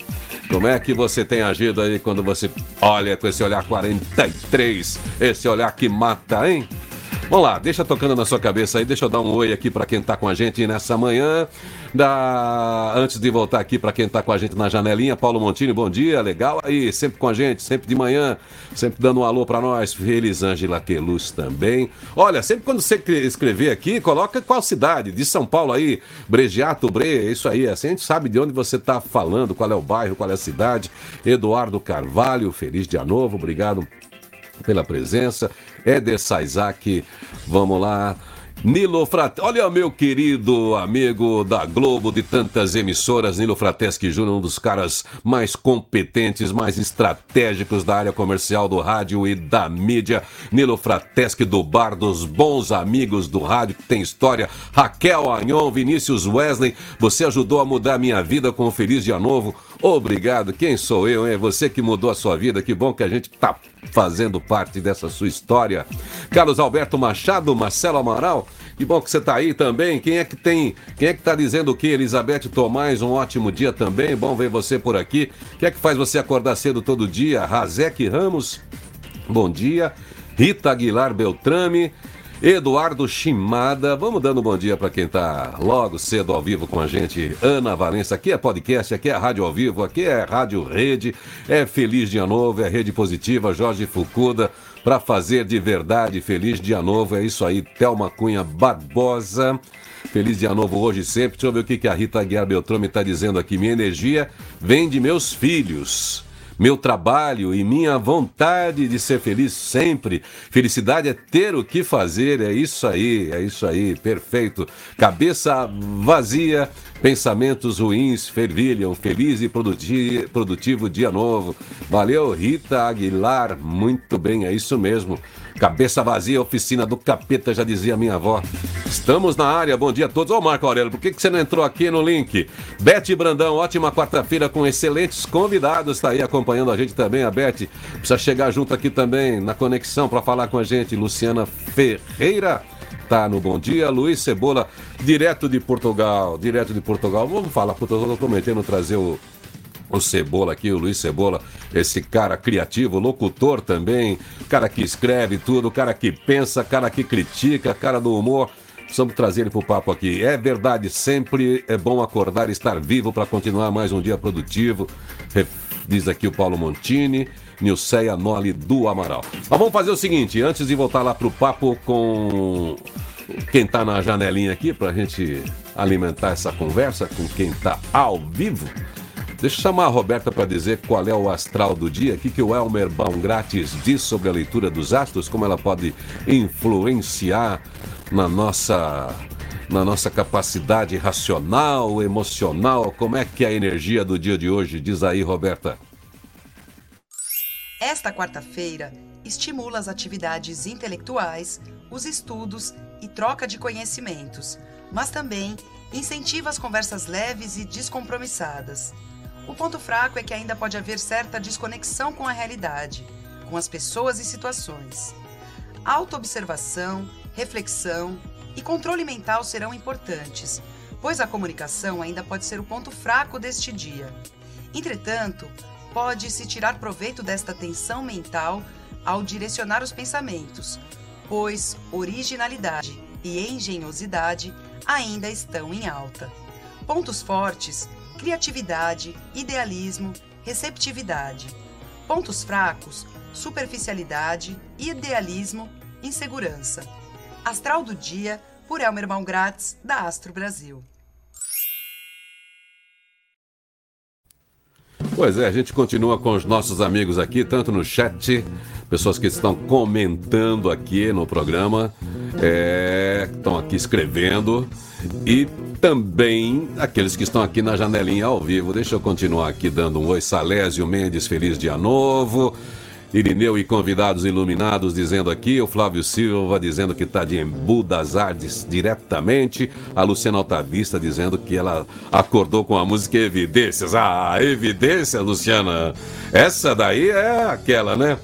B: Como é que você tem agido aí quando você olha com esse olhar 43? Esse olhar que mata, hein? Vamos lá, deixa tocando na sua cabeça aí, deixa eu dar um oi aqui para quem tá com a gente nessa manhã. Da... Antes de voltar aqui para quem tá com a gente na janelinha, Paulo Montini, bom dia, legal aí, sempre com a gente, sempre de manhã, sempre dando um alô para nós. Elisângela Queluz também. Olha, sempre quando você escrever aqui, coloca qual cidade, de São Paulo aí, Bregiato, Bre, isso aí, assim a gente sabe de onde você tá falando, qual é o bairro, qual é a cidade. Eduardo Carvalho, feliz dia novo, obrigado pela presença. Éder Saizak, vamos lá. Nilo Frateschi, olha meu querido amigo da Globo de tantas emissoras, Nilo Frateschi Júnior, um dos caras mais competentes, mais estratégicos da área comercial do rádio e da mídia. Nilo Frateschi do Bar dos Bons Amigos do Rádio, que tem história. Raquel Anhon, Vinícius Wesley, você ajudou a mudar minha vida com o Feliz Dia Novo. Obrigado. Quem sou eu, hein? Você que mudou a sua vida. Que bom que a gente tá fazendo parte dessa sua história. Carlos Alberto Machado, Marcelo Amaral, que bom que você está aí também. Quem é que tem, quem é que está dizendo o que? Elizabeth Tomás, um ótimo dia também. Bom ver você por aqui. O que é que faz você acordar cedo todo dia? Razek Ramos, bom dia. Rita Aguilar Beltrame, Eduardo Chimada, vamos dando um bom dia para quem está logo cedo ao vivo com a gente. Ana Valença, aqui é podcast, aqui é rádio ao vivo, aqui é rádio rede, é Feliz Dia Novo, é Rede Positiva, Jorge Fucuda, para fazer de verdade Feliz Dia Novo, é isso aí, Thelma Cunha Barbosa. Feliz Dia Novo hoje sempre. Deixa eu ver o que, que a Rita Guiar Beltrame está dizendo aqui. Minha energia vem de meus filhos meu trabalho e minha vontade de ser feliz sempre. Felicidade é ter o que fazer, é isso aí, é isso aí, perfeito. Cabeça vazia, pensamentos ruins fervilham. Feliz e produtivo dia novo. Valeu, Rita Aguilar, muito bem, é isso mesmo. Cabeça vazia, oficina do capeta, já dizia minha avó. Estamos na área, bom dia a todos. Ô Marco Aurélio, por que, que você não entrou aqui no link? Bete Brandão, ótima quarta-feira com excelentes convidados. Está aí acompanhando a gente também, a Bete. Precisa chegar junto aqui também na conexão para falar com a gente. Luciana Ferreira tá no Bom Dia. Luiz Cebola, direto de Portugal. Direto de Portugal. Vamos falar, porque eu tô prometendo trazer o o Cebola aqui, o Luiz Cebola, esse cara criativo, locutor também, cara que escreve tudo, cara que pensa, cara que critica, cara do humor. Precisamos trazer ele para o papo aqui. É verdade, sempre é bom acordar e estar vivo para continuar mais um dia produtivo. Diz aqui o Paulo Montini. Nilceia Noli do Amaral. Mas vamos fazer o seguinte, antes de voltar lá para o papo com quem está na janelinha aqui, para a gente alimentar essa conversa com quem está ao vivo, Deixa eu chamar a Roberta para dizer qual é o astral do dia, o que, que o Elmer Baum Grátis diz sobre a leitura dos astros, como ela pode influenciar na nossa, na nossa capacidade racional, emocional, como é que é a energia do dia de hoje? Diz aí, Roberta.
C: Esta quarta-feira estimula as atividades intelectuais, os estudos e troca de conhecimentos, mas também incentiva as conversas leves e descompromissadas. O ponto fraco é que ainda pode haver certa desconexão com a realidade, com as pessoas e situações. Autoobservação, reflexão e controle mental serão importantes, pois a comunicação ainda pode ser o ponto fraco deste dia. Entretanto, pode-se tirar proveito desta tensão mental ao direcionar os pensamentos, pois originalidade e engenhosidade ainda estão em alta. Pontos fortes: criatividade, idealismo, receptividade. Pontos fracos: superficialidade, idealismo, insegurança. Astral do dia por Elmer Malgratz, da Astro Brasil.
B: Pois é, a gente continua com os nossos amigos aqui, tanto no chat, pessoas que estão comentando aqui no programa, é, estão aqui escrevendo, e também aqueles que estão aqui na janelinha ao vivo. Deixa eu continuar aqui dando um oi. Salésio Mendes, feliz dia novo. Irineu e convidados iluminados dizendo aqui, o Flávio Silva dizendo que está de Embu das Artes diretamente, a Luciana Altavista dizendo que ela acordou com a música Evidências. Ah, Evidências, Luciana! Essa daí é aquela, né?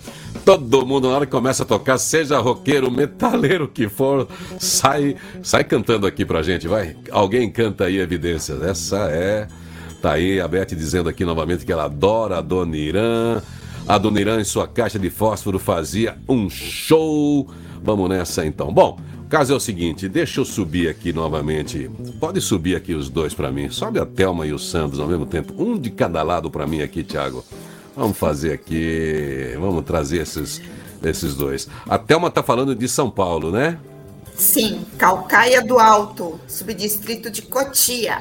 B: Todo mundo, na hora que começa a tocar, seja roqueiro, metaleiro que for, sai, sai cantando aqui pra gente, vai. Alguém canta aí Evidências. Essa é. Tá aí a Beth dizendo aqui novamente que ela adora a Dona Irã. A Dona em sua caixa de fósforo, fazia um show. Vamos nessa então. Bom, o caso é o seguinte: deixa eu subir aqui novamente. Pode subir aqui os dois para mim. Sobe a Thelma e o Santos ao mesmo tempo. Um de cada lado para mim aqui, Thiago. Vamos fazer aqui. Vamos trazer esses, esses dois. A Thelma tá falando de São Paulo, né?
F: Sim, Calcaia do Alto, subdistrito de Cotia.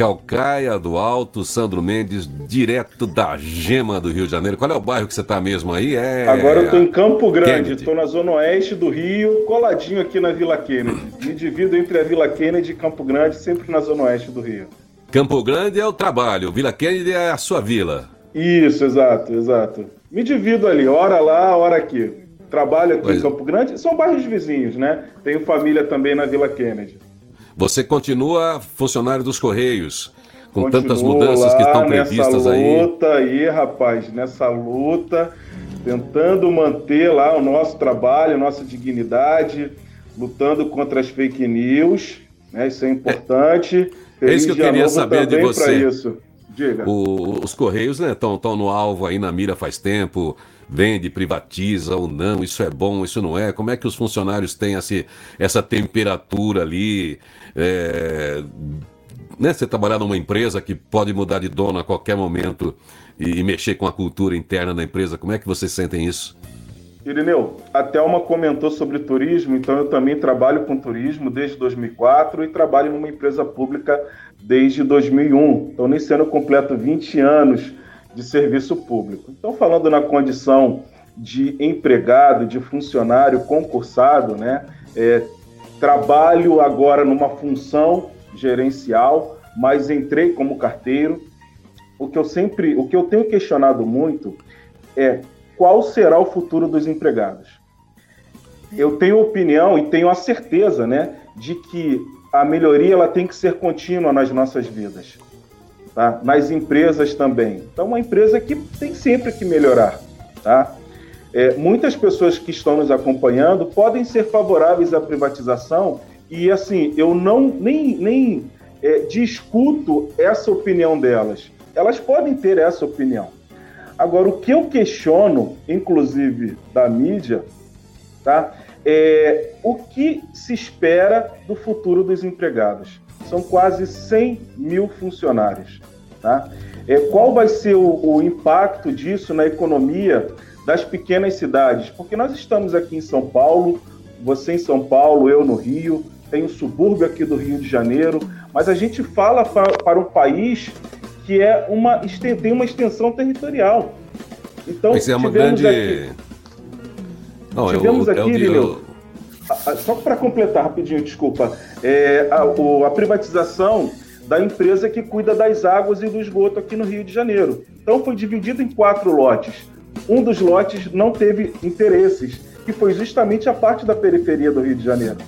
B: Calcaia do Alto, Sandro Mendes, direto da Gema do Rio de Janeiro. Qual é o bairro que você está mesmo aí? É...
E: Agora eu estou em Campo Grande, estou na zona oeste do Rio, coladinho aqui na Vila Kennedy. Me divido entre a Vila Kennedy e Campo Grande, sempre na zona oeste do Rio.
B: Campo Grande é o trabalho, Vila Kennedy é a sua vila.
E: Isso, exato, exato. Me divido ali, hora lá, hora aqui. Trabalho aqui pois. em Campo Grande, são bairros vizinhos, né? Tenho família também na Vila Kennedy.
B: Você continua funcionário dos Correios, com Continuo tantas mudanças que estão previstas
E: aí.
B: Nessa
E: luta aí, rapaz, nessa luta, tentando manter lá o nosso trabalho, a nossa dignidade, lutando contra as fake news, né? Isso é importante.
B: É, é isso que eu queria saber de você. O, os Correios estão né, no alvo aí na mira faz tempo vende, privatiza ou não, isso é bom, isso não é? Como é que os funcionários têm esse, essa temperatura ali? É, né, você trabalhar numa empresa que pode mudar de dono a qualquer momento e, e mexer com a cultura interna da empresa, como é que vocês sentem isso?
E: Irineu, a Thelma comentou sobre turismo, então eu também trabalho com turismo desde 2004 e trabalho numa empresa pública desde 2001. Então, nesse ano eu completo 20 anos de serviço público. Então, falando na condição de empregado, de funcionário concursado, né, é, trabalho agora numa função gerencial, mas entrei como carteiro. O que eu sempre, o que eu tenho questionado muito é qual será o futuro dos empregados. Eu tenho opinião e tenho a certeza, né, de que a melhoria ela tem que ser contínua nas nossas vidas tá? nas empresas também. Então, uma empresa que tem sempre que melhorar. Tá? É, muitas pessoas que estão nos acompanhando podem ser favoráveis à privatização e, assim, eu não nem, nem é, discuto essa opinião delas. Elas podem ter essa opinião. Agora, o que eu questiono, inclusive da mídia, tá? é o que se espera do futuro dos empregados são quase 100 mil funcionários. Tá? É, qual vai ser o, o impacto disso na economia das pequenas cidades? Porque nós estamos aqui em São Paulo, você em São Paulo, eu no Rio, tem um subúrbio aqui do Rio de Janeiro, mas a gente fala para um país que é uma, tem uma extensão territorial. Então,
B: Mas é uma grande. Aqui,
E: Não, tivemos eu, aqui, eu, eu, só para completar rapidinho, desculpa, é, a, a, privatização da empresa que cuida das águas e do esgoto aqui no Rio de Janeiro. Então foi dividido em quatro lotes. Um dos lotes não teve interesses, que foi justamente a parte da periferia do Rio de Janeiro.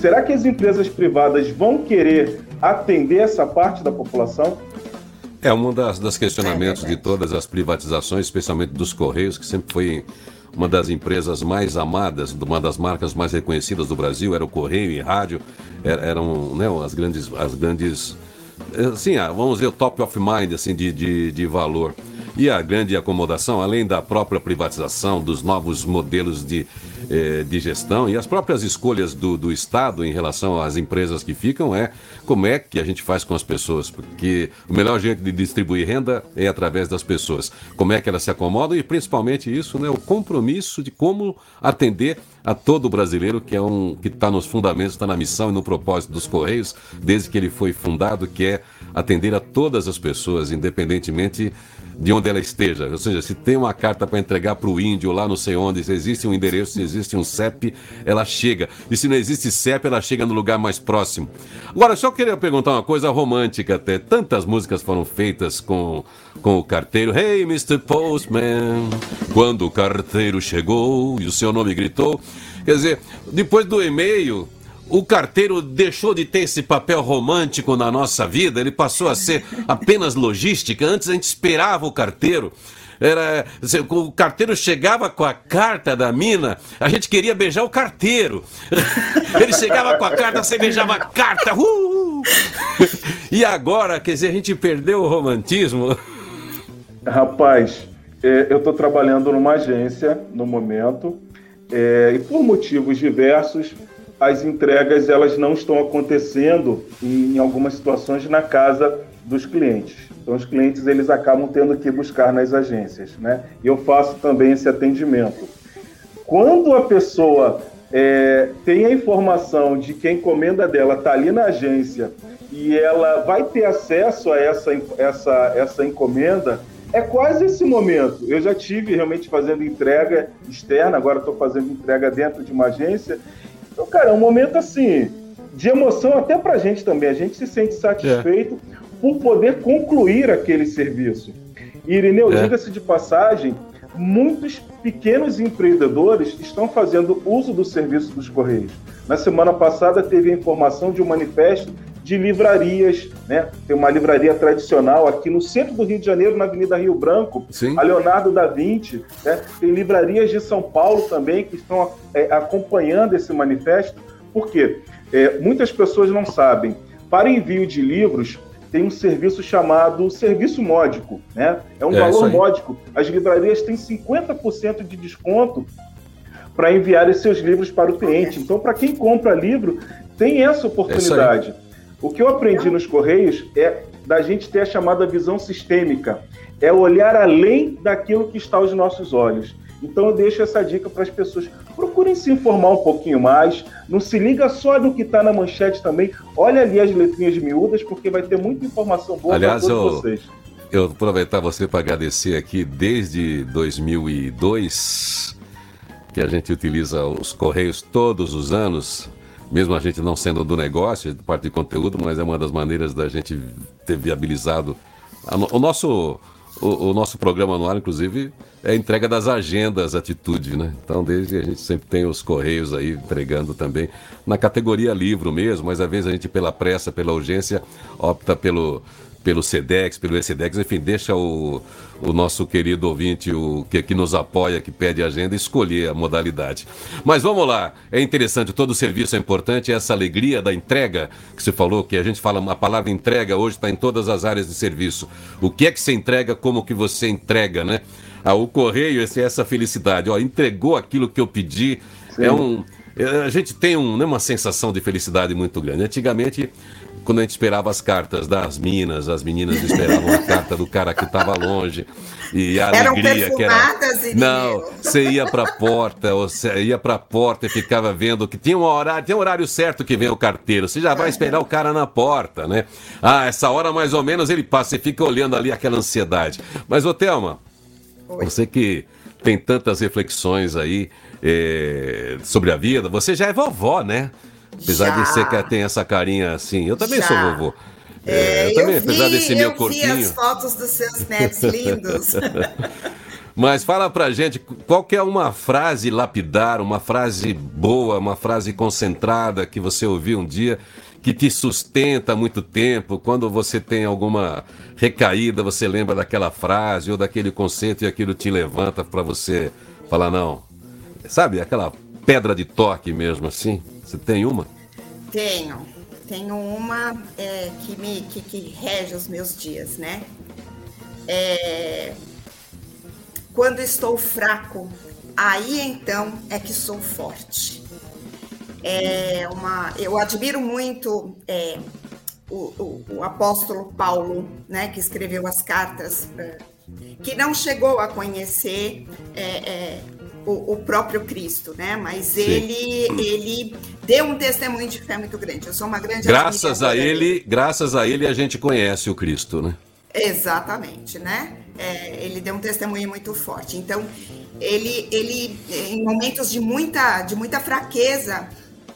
E: Será que as empresas privadas vão querer atender essa parte da população?
B: É um das, das questionamentos de todas as privatizações, especialmente dos Correios, que sempre foi uma das empresas mais amadas, uma das marcas mais reconhecidas do Brasil, era o Correio e Rádio, eram né, as grandes, as grandes, assim, vamos dizer, o top of mind assim, de, de, de valor. E a grande acomodação, além da própria privatização, dos novos modelos de, eh, de gestão e as próprias escolhas do, do Estado em relação às empresas que ficam, é como é que a gente faz com as pessoas, porque o melhor jeito de distribuir renda é através das pessoas. Como é que elas se acomodam e principalmente isso, né, o compromisso de como atender a todo brasileiro que é um que está nos fundamentos, está na missão e no propósito dos Correios, desde que ele foi fundado, que é atender a todas as pessoas, independentemente de onde ela esteja. Ou seja, se tem uma carta para entregar para o índio lá não sei onde, se existe um endereço, se existe um CEP, ela chega. E se não existe CEP, ela chega no lugar mais próximo. Agora, só queria perguntar uma coisa romântica até. Tantas músicas foram feitas com, com o carteiro. Hey, Mr. Postman, quando o carteiro chegou e o seu nome gritou. Quer dizer, depois do e-mail o carteiro deixou de ter esse papel romântico na nossa vida, ele passou a ser apenas logística. Antes a gente esperava o carteiro. Era, o carteiro chegava com a carta da mina, a gente queria beijar o carteiro. Ele chegava com a carta, você beijava a carta. Uh! E agora, quer dizer, a gente perdeu o romantismo.
E: Rapaz, é, eu estou trabalhando numa agência no momento, é, e por motivos diversos, as entregas elas não estão acontecendo em, em algumas situações na casa dos clientes. Então os clientes eles acabam tendo que buscar nas agências, né? E eu faço também esse atendimento. Quando a pessoa é, tem a informação de que a encomenda dela está ali na agência e ela vai ter acesso a essa, essa, essa encomenda, é quase esse momento. Eu já tive realmente fazendo entrega externa, agora estou fazendo entrega dentro de uma agência então, cara, é um momento assim de emoção até para a gente também. A gente se sente satisfeito é. por poder concluir aquele serviço. E, Irineu, é. diga-se de passagem, muitos pequenos empreendedores estão fazendo uso do serviço dos Correios. Na semana passada teve a informação de um manifesto de livrarias, né? Tem uma livraria tradicional aqui no centro do Rio de Janeiro, na Avenida Rio Branco, Sim. a Leonardo da Vinci, né? Tem livrarias de São Paulo também que estão é, acompanhando esse manifesto. Por quê? É, muitas pessoas não sabem. Para envio de livros, tem um serviço chamado serviço módico, né? É um é, valor módico. As livrarias têm 50% de desconto para enviar os seus livros para o cliente. Então, para quem compra livro, tem essa oportunidade. O que eu aprendi nos Correios é da gente ter a chamada visão sistêmica. É olhar além daquilo que está aos nossos olhos. Então eu deixo essa dica para as pessoas. Procurem se informar um pouquinho mais. Não se liga só no que está na manchete também. Olha ali as letrinhas miúdas, porque vai ter muita informação boa para todos eu, vocês.
B: Eu vou aproveitar você para agradecer aqui desde 2002 que a gente utiliza os Correios todos os anos mesmo a gente não sendo do negócio, parte de conteúdo, mas é uma das maneiras da gente ter viabilizado o nosso o, o, nosso programa anual, inclusive, é a entrega das agendas atitude, né? Então, desde a gente sempre tem os correios aí entregando também na categoria livro mesmo, mas às vezes a gente pela pressa, pela urgência, opta pelo pelo SEDEX, pelo ECDEX, enfim, deixa o, o nosso querido ouvinte, o que, que nos apoia, que pede agenda, escolher a modalidade. Mas vamos lá, é interessante, todo serviço é importante, essa alegria da entrega que você falou, que a gente fala, a palavra entrega hoje está em todas as áreas de serviço. O que é que você entrega, como que você entrega, né? Ah, o correio, essa felicidade, ó, entregou aquilo que eu pedi, Sim. é um... É, a gente tem um, né, uma sensação de felicidade muito grande. Antigamente quando a gente esperava as cartas das minas, as meninas esperavam a carta do cara que estava longe. E a
F: Eram
B: alegria que era.
F: Não,
B: você ia para a porta, você ia para a porta e ficava vendo que tinha um horário, tem um horário certo que vem o carteiro. Você já vai esperar o cara na porta, né? Ah, essa hora mais ou menos ele passa, você fica olhando ali aquela ansiedade. Mas, ô Thelma, Oi. você que tem tantas reflexões aí é, sobre a vida, você já é vovó, né? Apesar Já. de você que tem essa carinha assim. Eu também Já. sou vovô.
F: É, é eu também, eu apesar vi, desse meu corpinho. Eu vi as fotos dos seus netos lindos.
B: Mas fala pra gente qual que é uma frase lapidar, uma frase boa, uma frase concentrada que você ouviu um dia que te sustenta há muito tempo. Quando você tem alguma recaída, você lembra daquela frase ou daquele conceito e aquilo te levanta para você falar não. Sabe, aquela pedra de toque mesmo assim? Você tem uma?
F: Tenho. Tenho uma é, que, me, que, que rege os meus dias, né? É, quando estou fraco, aí então é que sou forte. É uma, eu admiro muito é, o, o, o, apóstolo Paulo, né, que escreveu as cartas, é, que não chegou a conhecer é, é, o, o, próprio Cristo, né? Mas ele, ele deu um testemunho de fé muito grande. Eu sou uma grande
B: graças a ele, dele. graças a ele a gente conhece o Cristo, né?
F: Exatamente, né? É, ele deu um testemunho muito forte. Então, ele, ele em momentos de muita, de muita fraqueza,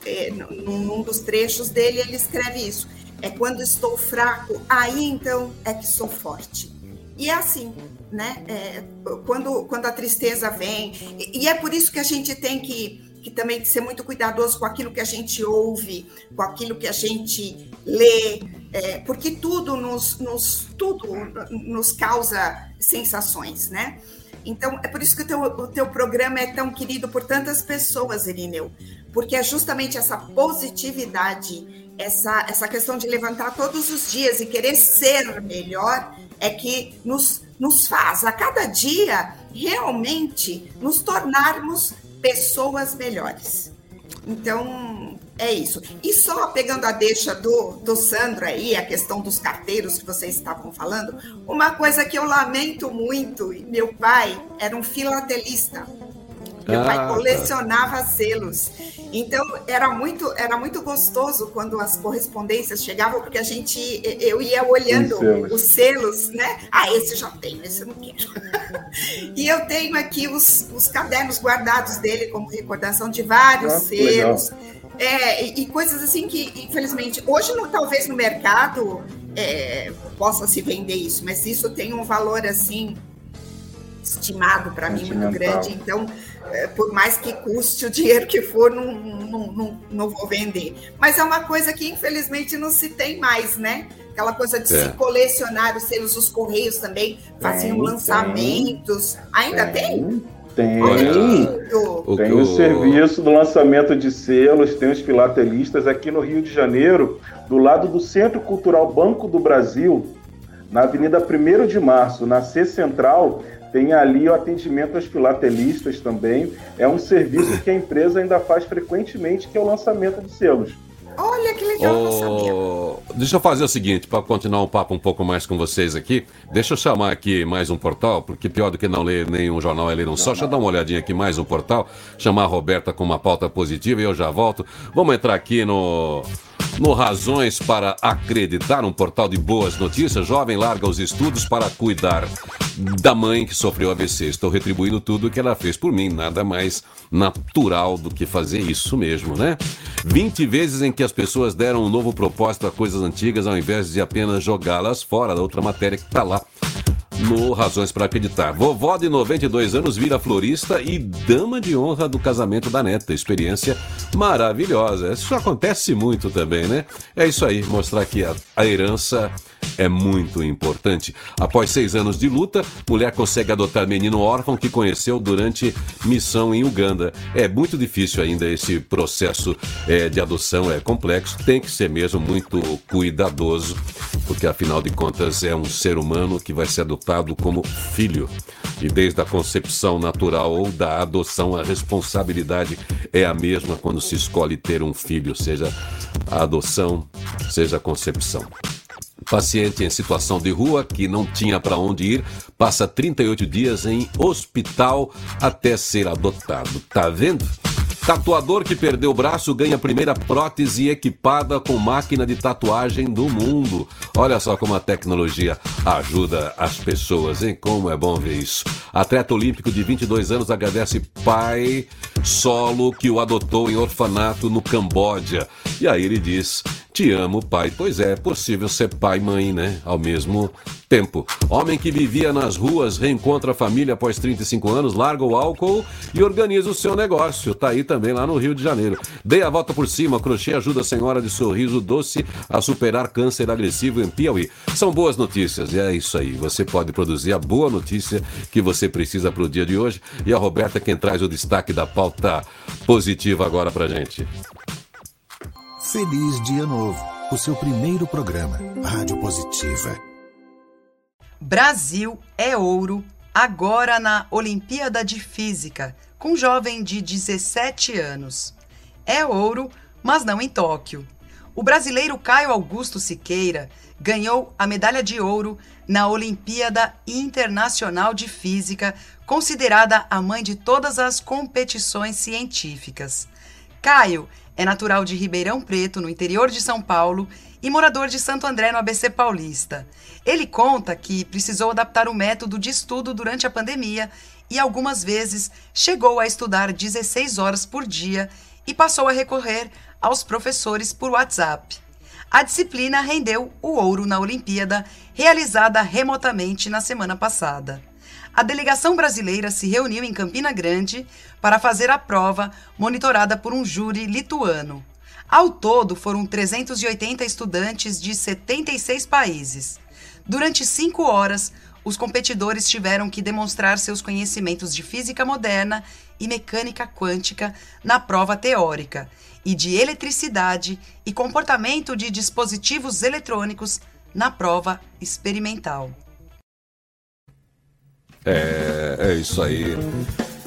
F: é, num dos trechos dele, ele escreve isso. É quando estou fraco, aí então é que sou forte. E é assim, né? É, quando, quando a tristeza vem, e, e é por isso que a gente tem que, que também ser muito cuidadoso com aquilo que a gente ouve, com aquilo que a gente lê, é, porque tudo nos, nos, tudo nos causa sensações, né? Então, é por isso que o teu, o teu programa é tão querido por tantas pessoas, Irineu, porque é justamente essa positividade, essa, essa questão de levantar todos os dias e querer ser melhor, é que nos, nos faz, a cada dia, realmente nos tornarmos pessoas melhores. Então, é isso. E só pegando a deixa do, do Sandro aí, a questão dos carteiros que vocês estavam falando, uma coisa que eu lamento muito, meu pai era um filatelista. Meu ah, pai tá. colecionava tá. selos. Então era muito, era muito gostoso quando as correspondências chegavam, porque a gente eu ia olhando selos. os selos, né? Ah, esse já tenho, esse eu não quero. e eu tenho aqui os, os cadernos guardados dele como recordação de vários ah, selos. É, e, e, coisas assim que, infelizmente, hoje no, talvez no mercado é, possa se vender isso, mas isso tem um valor assim estimado para mim muito grande. Então, por mais que custe o dinheiro que for, não, não, não, não, vou vender. Mas é uma coisa que, infelizmente, não se tem mais, né? Aquela coisa de é. se colecionar os selos, os correios também faziam lançamentos. Tem, Ainda tem?
E: Tem. Tem, tem o serviço do lançamento de selos, tem os filatelistas aqui no Rio de Janeiro, do lado do Centro Cultural Banco do Brasil, na Avenida 1 de Março, na C Central, tem ali o atendimento aos filatelistas também. É um serviço que a empresa ainda faz frequentemente, que é o lançamento de selos.
F: Olha que legal, oh,
B: Deixa eu fazer o seguinte, para continuar um papo um pouco mais com vocês aqui, deixa eu chamar aqui mais um portal, porque pior do que não ler nenhum jornal é ler um só. Deixa eu dar uma olhadinha aqui, mais um portal, chamar a Roberta com uma pauta positiva e eu já volto. Vamos entrar aqui no no Razões para Acreditar, um portal de boas notícias, jovem larga os estudos para cuidar da mãe que sofreu AVC. Estou retribuindo tudo o que ela fez por mim, nada mais natural do que fazer isso mesmo, né? 20 vezes em que as pessoas deram um novo propósito a coisas antigas ao invés de apenas jogá-las fora da outra matéria que está lá no Razões para Acreditar. Vovó de 92 anos vira florista e dama de honra do casamento da neta. Experiência maravilhosa. Isso acontece muito também, né? É isso aí, mostrar que a, a herança é muito importante. Após seis anos de luta, mulher consegue adotar menino órfão que conheceu durante missão em Uganda. É muito difícil ainda esse processo é, de adoção, é complexo, tem que ser mesmo muito cuidadoso, porque afinal de contas é um ser humano que vai ser adotado como filho. E desde a concepção natural ou da adoção, a responsabilidade é a mesma quando se escolhe ter um filho, seja a adoção, seja a concepção. Paciente em situação de rua que não tinha para onde ir, passa 38 dias em hospital até ser adotado. Tá vendo? Tatuador que perdeu o braço ganha a primeira prótese equipada com máquina de tatuagem do mundo. Olha só como a tecnologia ajuda as pessoas, hein? Como é bom ver isso. Atleta olímpico de 22 anos agradece pai solo que o adotou em orfanato no Camboja. E aí ele diz: Te amo, pai. Pois é, é possível ser pai e mãe, né? Ao mesmo tempo. Homem que vivia nas ruas reencontra a família após 35 anos, larga o álcool e organiza o seu negócio. Tá aí também lá no Rio de Janeiro. Dei a volta por cima, crochê ajuda a senhora de sorriso doce a superar câncer agressivo em Piauí. São boas notícias e é isso aí. Você pode produzir a boa notícia que você precisa para o dia de hoje. E a Roberta quem traz o destaque da pauta positiva agora pra gente.
A: Feliz Dia Novo, o seu primeiro programa, Rádio Positiva.
C: Brasil é ouro agora na Olimpíada de Física, com um jovem de 17 anos. É ouro, mas não em Tóquio. O brasileiro Caio Augusto Siqueira ganhou a medalha de ouro na Olimpíada Internacional de Física, considerada a mãe de todas as competições científicas. Caio é natural de Ribeirão Preto, no interior de São Paulo, e morador de Santo André, no ABC Paulista. Ele conta que precisou adaptar o método de estudo durante a pandemia e algumas vezes chegou a estudar 16 horas por dia e passou a recorrer aos professores por WhatsApp. A disciplina rendeu o ouro na Olimpíada, realizada remotamente na semana passada. A delegação brasileira se reuniu em Campina Grande para fazer a prova, monitorada por um júri lituano. Ao todo, foram 380 estudantes de 76 países. Durante cinco horas, os competidores tiveram que demonstrar seus conhecimentos de física moderna e mecânica quântica na prova teórica e de eletricidade e comportamento de dispositivos eletrônicos na prova experimental.
B: É, é isso aí.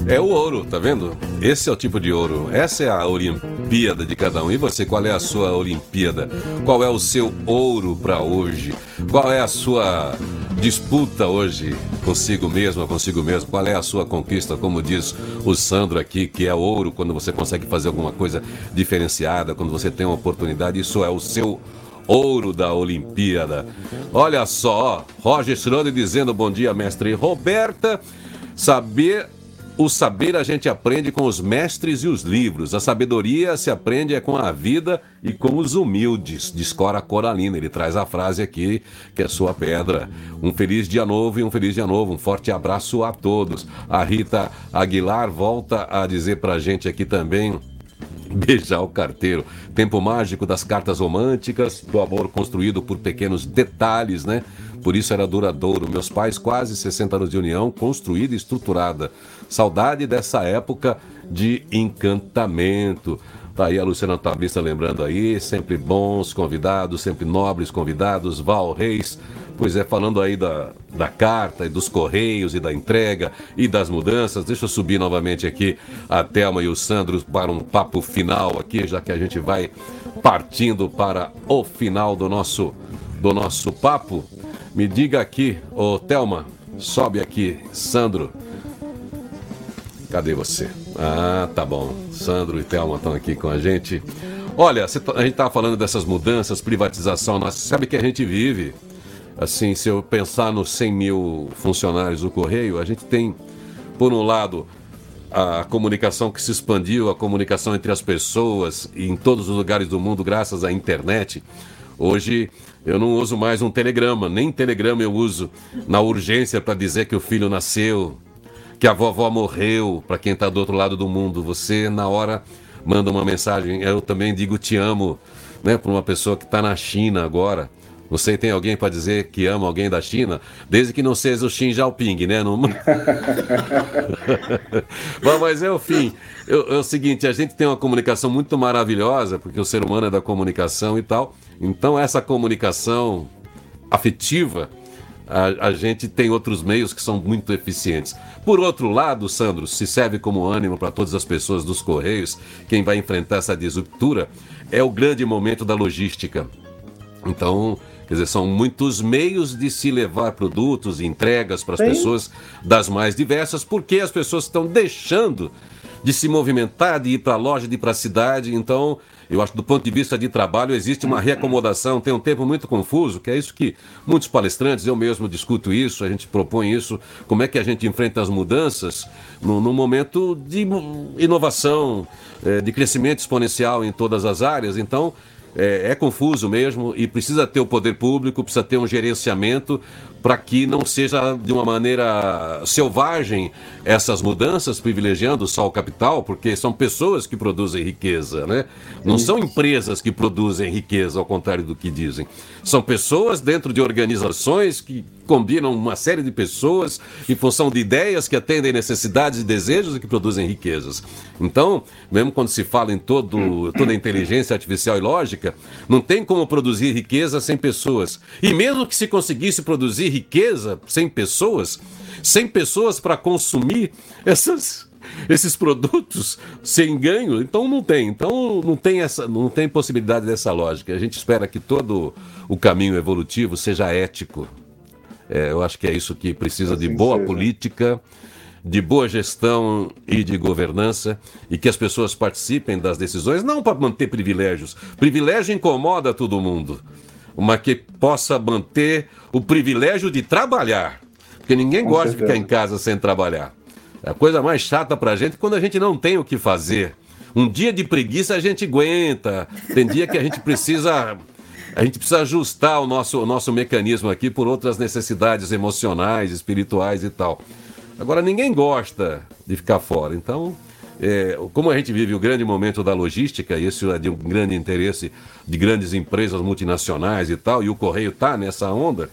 B: É o ouro, tá vendo? Esse é o tipo de ouro. Essa é a Olimpíada de cada um. E você, qual é a sua Olimpíada? Qual é o seu ouro para hoje? Qual é a sua disputa hoje consigo mesmo, consigo mesmo? Qual é a sua conquista? Como diz o Sandro aqui, que é ouro quando você consegue fazer alguma coisa diferenciada, quando você tem uma oportunidade. Isso é o seu ouro da Olimpíada. Olha só, Roger Schroeder dizendo bom dia, mestre Roberta. Saber o saber a gente aprende com os mestres e os livros. A sabedoria se aprende é com a vida e com os humildes. Discora Coralina. Ele traz a frase aqui, que é sua pedra. Um feliz dia novo e um feliz dia novo. Um forte abraço a todos. A Rita Aguilar volta a dizer pra gente aqui também. Beijar o carteiro. Tempo mágico das cartas românticas, do amor construído por pequenos detalhes, né? Por isso era duradouro. Meus pais, quase 60 anos de união, construída e estruturada. Saudade dessa época de encantamento. Tá aí a Luciana Tabista lembrando aí, sempre bons convidados, sempre nobres convidados, Val Reis, pois é, falando aí da, da carta e dos correios e da entrega e das mudanças, deixa eu subir novamente aqui a Thelma e o Sandro para um papo final aqui, já que a gente vai partindo para o final do nosso, do nosso papo. Me diga aqui, ô Thelma, sobe aqui, Sandro, Cadê você? Ah, tá bom. Sandro e Thelma estão aqui com a gente. Olha, tá, a gente estava falando dessas mudanças, privatização. Nós sabe que a gente vive. Assim, se eu pensar nos 100 mil funcionários do Correio, a gente tem, por um lado, a comunicação que se expandiu, a comunicação entre as pessoas em todos os lugares do mundo, graças à internet. Hoje eu não uso mais um telegrama, nem telegrama eu uso na urgência para dizer que o filho nasceu, que a vovó morreu, para quem está do outro lado do mundo. Você, na hora, manda uma mensagem. Eu também digo te amo, né, para uma pessoa que está na China agora. Você tem alguém para dizer que ama alguém da China? Desde que não seja o Xi Jinping, né? Não... Bom, mas é o fim. É, é o seguinte, a gente tem uma comunicação muito maravilhosa, porque o ser humano é da comunicação e tal. Então, essa comunicação afetiva, a, a gente tem outros meios que são muito eficientes. Por outro lado, Sandro, se serve como ânimo para todas as pessoas dos Correios, quem vai enfrentar essa disruptura, é o grande momento da logística. Então, quer dizer, são muitos meios de se levar produtos e entregas para as pessoas das mais diversas, porque as pessoas estão deixando de se movimentar, de ir para a loja, de ir para a cidade. Então, eu acho que do ponto de vista de trabalho existe uma reacomodação, tem um tempo muito confuso, que é isso que muitos palestrantes, eu mesmo discuto isso, a gente propõe isso, como é que a gente enfrenta as mudanças num, momento de inovação, é, de crescimento exponencial em todas as áreas. Então, é, é, confuso mesmo e precisa ter o poder público, precisa ter um gerenciamento para que não seja de uma maneira selvagem essas mudanças, privilegiando só o capital, porque são pessoas que produzem riqueza, né? Não são empresas que produzem riqueza, ao contrário do que dizem. São pessoas dentro de organizações que combinam uma série de pessoas em função de ideias que atendem necessidades e desejos e que produzem riquezas. Então, mesmo quando se fala em todo, toda a inteligência artificial e lógica. Não tem como produzir riqueza sem pessoas. E mesmo que se conseguisse produzir riqueza sem pessoas, sem pessoas para consumir essas esses produtos sem ganho, então não tem. Então não tem essa, não tem possibilidade dessa lógica. A gente espera que todo o caminho evolutivo seja ético. É, eu acho que é isso que precisa assim de boa seja. política, de boa gestão e de governança e que as pessoas participem das decisões, não para manter privilégios. Privilégio incomoda todo mundo, mas que possa manter o privilégio de trabalhar. Porque ninguém Com gosta certeza. de ficar em casa sem trabalhar. É a coisa mais chata pra gente quando a gente não tem o que fazer. Um dia de preguiça a gente aguenta. Tem dia que a gente precisa a gente precisa ajustar o nosso, o nosso mecanismo aqui por outras necessidades emocionais, espirituais e tal. Agora, ninguém gosta de ficar fora. Então, é, como a gente vive o grande momento da logística, e isso é de um grande interesse de grandes empresas multinacionais e tal, e o Correio está nessa onda,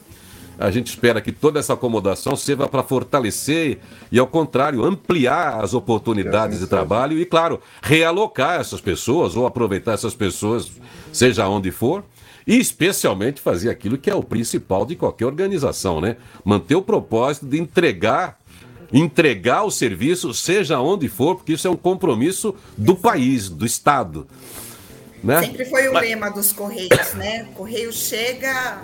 B: a gente espera que toda essa acomodação sirva para fortalecer e, ao contrário, ampliar as oportunidades de trabalho e, claro, realocar essas pessoas ou aproveitar essas pessoas, seja onde for, e especialmente fazer aquilo que é o principal de qualquer organização, né? Manter o propósito de entregar entregar o serviço, seja onde for, porque isso é um compromisso do país, do Estado.
F: Né? Sempre foi o Mas... lema dos Correios, né? O Correio chega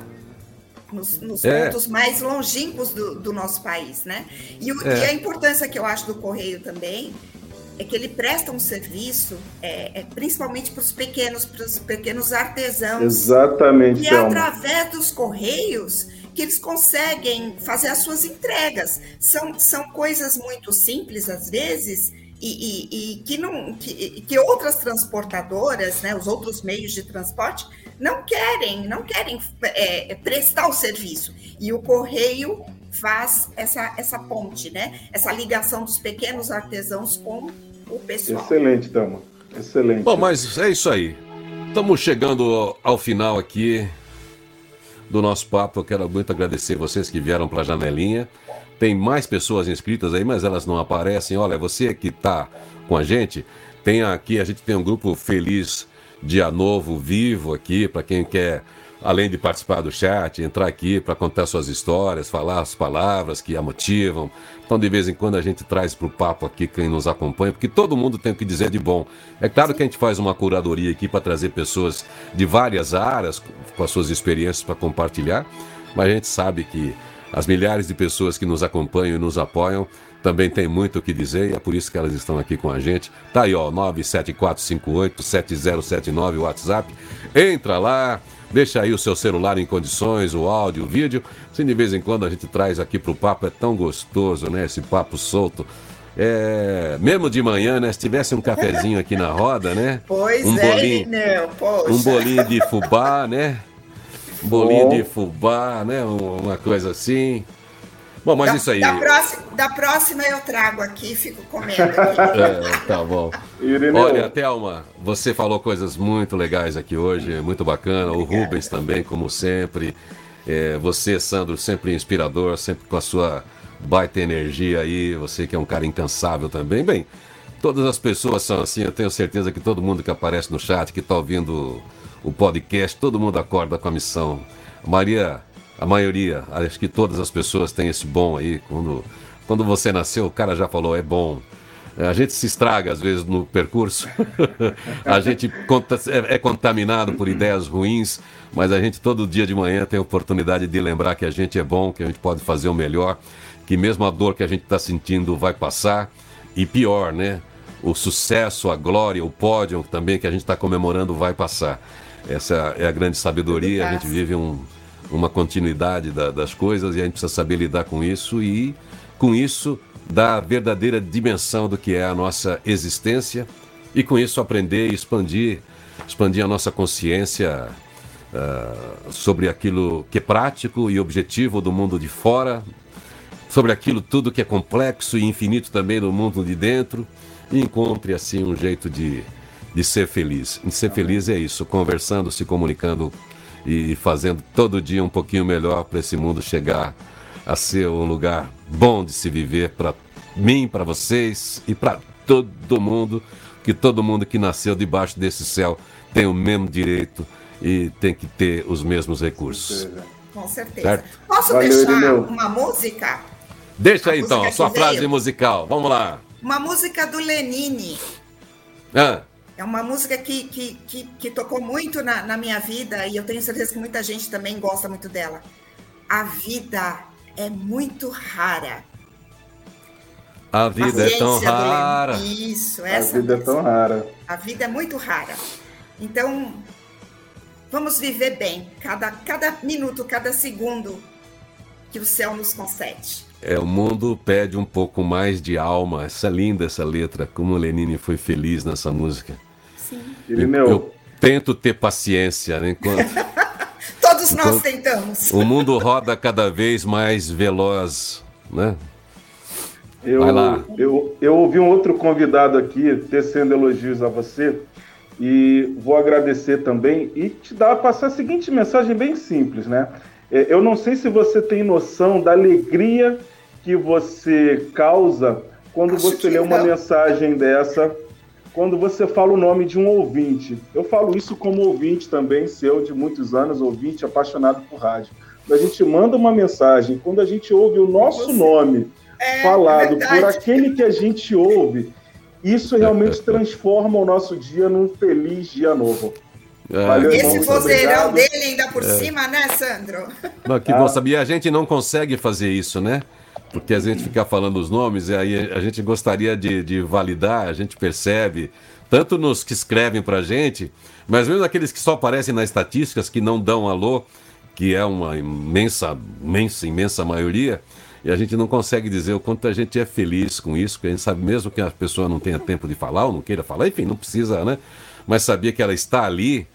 F: nos, nos é. pontos mais longínquos do, do, nosso país, né? E, o, é. e, a importância que eu acho do Correio também é que ele presta um serviço, é, é principalmente para os pequenos, para os pequenos artesãos.
E: Exatamente.
F: E é através dos Correios que eles conseguem fazer as suas entregas. São, são coisas muito simples, às vezes, e, e, e que, não, que, que, outras transportadoras, né, os outros meios de transporte, não querem, não querem é, prestar o serviço. E o correio faz essa, essa ponte, né? Essa ligação dos pequenos artesãos com o pessoal.
E: Excelente, Tama. Excelente.
B: Bom, mas é isso aí. Estamos chegando ao final aqui do nosso papo. Eu quero muito agradecer vocês que vieram para a janelinha. Tem mais pessoas inscritas aí, mas elas não aparecem. Olha, você que está com a gente, tem aqui, a gente tem um grupo feliz dia novo, vivo aqui, para quem quer, além de participar do chat, entrar aqui para contar suas histórias, falar as palavras que a motivam. Então, de vez em quando, a gente traz para o papo aqui quem nos acompanha, porque todo mundo tem o que dizer de bom. É claro que a gente faz uma curadoria aqui para trazer pessoas de várias áreas, com as suas experiências para compartilhar, mas a gente sabe que as milhares de pessoas que nos acompanham e nos apoiam também tem muito o que dizer e é por isso que elas estão aqui com a gente. Tá aí, ó, 974587079 WhatsApp. Entra lá, deixa aí o seu celular em condições, o áudio, o vídeo. Assim, de vez em quando a gente traz aqui pro papo, é tão gostoso, né? Esse papo solto. É, mesmo de manhã, né? Se tivesse um cafezinho aqui na roda, né?
F: Pois
B: um
F: é,
B: bolinho, não, poxa. Um bolinho de fubá, né? Um bolinho de fubá, né? Uma coisa assim. Bom, mas
F: da,
B: isso aí.
F: Da próxima, da próxima eu trago aqui e fico comendo. é,
B: tá bom. Olha, Thelma, você falou coisas muito legais aqui hoje, muito bacana. Obrigada. O Rubens também, como sempre. É, você, Sandro, sempre inspirador, sempre com a sua baita energia aí. Você que é um cara incansável também. Bem, todas as pessoas são assim. Eu tenho certeza que todo mundo que aparece no chat, que está ouvindo o podcast, todo mundo acorda com a missão. Maria a maioria, acho que todas as pessoas têm esse bom aí. Quando, quando você nasceu, o cara já falou, é bom. É, a gente se estraga às vezes no percurso, a gente é, é contaminado por ideias ruins, mas a gente todo dia de manhã tem a oportunidade de lembrar que a gente é bom, que a gente pode fazer o melhor, que mesmo a dor que a gente está sentindo vai passar, e pior, né? O sucesso, a glória, o pódio também que a gente está comemorando vai passar. Essa é a grande sabedoria, a gente vive um, uma continuidade da, das coisas e a gente precisa saber lidar com isso e, com isso, dar a verdadeira dimensão do que é a nossa existência e, com isso, aprender e expandir, expandir a nossa consciência uh, sobre aquilo que é prático e objetivo do mundo de fora, sobre aquilo tudo que é complexo e infinito também do mundo de dentro e encontre, assim, um jeito de, de ser feliz. E ser feliz é isso, conversando, se comunicando e fazendo todo dia um pouquinho melhor para esse mundo chegar a ser um lugar bom de se viver para mim, para vocês e para todo mundo, que todo mundo que nasceu debaixo desse céu tem o mesmo direito e tem que ter os mesmos recursos.
F: Com certeza.
B: Certo?
F: Posso
E: Valeu,
F: deixar
E: Irineu.
F: uma música?
B: Deixa
F: A
B: aí então, sua
F: que
B: frase
F: veio.
B: musical. Vamos lá.
F: Uma música do Lenine.
B: Ah,
F: É uma música que, que, que, que tocou muito na, na minha vida e eu tenho certeza que muita gente também gosta muito dela. A vida é muito rara.
B: a vida é tão
F: Paciência do Lenine.
B: rara.
F: Isso,
E: A
F: essa
E: vida é tão rara.
F: A vida é muito rara. Então, vamos viver bem. Cada, cada minuto, cada segundo que o céu nos concede.
B: É, o mundo pede um pouco mais de alma. Essa é linda essa letra, como o Lenine foi feliz nessa música.
E: Irineu,
B: Eu tento ter paciência, né? Enquanto
F: Todos nós
B: Então,
F: tentamos.
B: o mundo roda cada vez mais veloz, né?
E: Eu,
B: Vai lá.
E: Eu, eu ouvi um outro convidado aqui tecendo elogios a você e vou agradecer também e te dar passar a seguinte mensagem bem simples, né? É, Eu não sei se você tem noção da alegria que você causa quando
F: Acho
E: você lê uma
F: não.
E: mensagem dessa, quando você fala o nome de um ouvinte. Eu falo isso como ouvinte também, seu de muitos anos, ouvinte apaixonado por rádio. Quando a gente manda uma mensagem, quando a gente ouve o nosso
F: Você-
E: nome
F: É,
E: falado
F: é
E: por aquele que a gente ouve, isso realmente transforma o nosso dia num feliz dia novo.
B: É,
E: Valeu,
F: Esse vozeirão dele ainda por cima, né, Sandro?
B: Não, que
E: Ah.
B: bom saber. A gente não consegue fazer isso, né? Porque a gente fica falando os nomes e aí a gente gostaria de, de validar, a gente percebe, tanto nos que escrevem pra gente, mas mesmo aqueles que só aparecem nas estatísticas, que não dão alô, que é uma imensa, imensa, imensa maioria, e a gente não consegue dizer o quanto a gente é feliz com isso, porque a gente sabe mesmo que a pessoa não tenha tempo de falar ou não queira falar, enfim, não precisa, né? Mas sabia que ela está ali,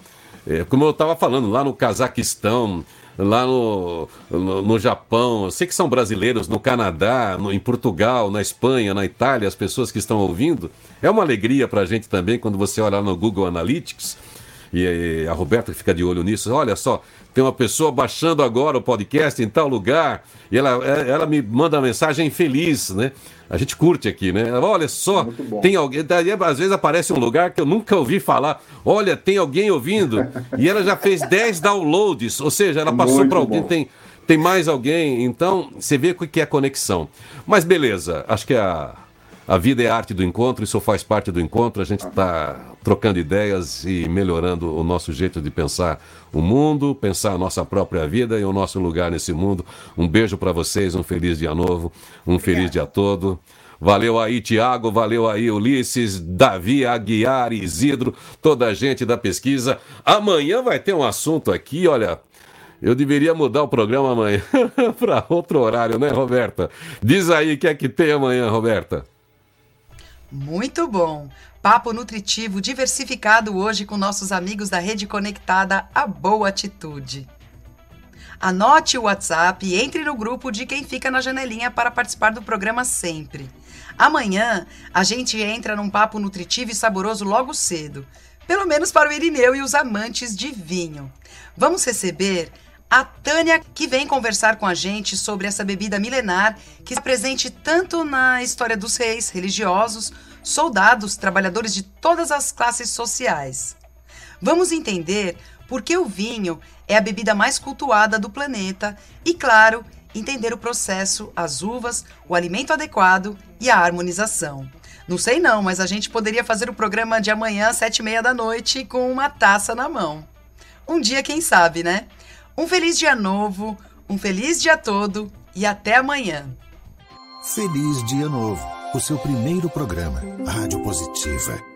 B: é, como eu estava falando, lá no Cazaquistão, lá no, no, no Japão, eu sei que são brasileiros, no Canadá, no- em Portugal, na Espanha, na Itália, as pessoas que estão ouvindo. É uma alegria para a gente também quando você olha no Google Analytics, e, e a Roberta fica de olho nisso. Olha só, tem uma pessoa baixando agora o podcast em tal lugar, e ela, é- ela me manda uma mensagem feliz, né? A gente curte aqui, né? Olha só,
E: bom.
B: tem alguém. Daí, às vezes aparece um lugar que eu nunca ouvi falar. Olha, tem alguém ouvindo. E ela já fez 10 downloads, ou seja, ela passou para alguém.
E: bom.
B: Tem, tem mais alguém. Então, você vê o que é conexão. Mas beleza, acho que a, a vida é arte do encontro, isso faz parte do encontro. A gente está trocando ideias e melhorando o nosso jeito de pensar o mundo, pensar a nossa própria vida e o nosso lugar nesse mundo. Um beijo para vocês, um feliz dia novo, um feliz dia todo. Valeu aí, Tiago, valeu aí, Ulisses, Davi, Aguiar, Isidro, toda a gente da pesquisa. Amanhã vai ter um assunto aqui, olha. Eu deveria mudar o programa amanhã para outro horário, né, Roberta? Diz aí o que é que tem amanhã, Roberta.
C: Muito bom! Papo nutritivo diversificado hoje com nossos amigos da rede conectada A Boa Atitude. Anote o WhatsApp e entre no grupo de quem fica na janelinha para participar do programa sempre. Amanhã a gente entra num papo nutritivo e saboroso logo cedo, pelo menos para o Irineu e os amantes de vinho. Vamos receber a Tânia, que vem conversar com a gente sobre essa bebida milenar que está presente tanto na história dos reis, religiosos, soldados, trabalhadores de todas as classes sociais. Vamos entender por que o vinho é a bebida mais cultuada do planeta e, claro, entender o processo, as uvas, o alimento adequado e a harmonização. Não sei não, mas a gente poderia fazer o programa de amanhã, às sete e meia da noite, com uma taça na mão. Um dia, quem sabe, né? Um feliz dia novo, um feliz dia todo e até amanhã.
A: Feliz Dia Novo, o seu primeiro programa. Rádio Positiva.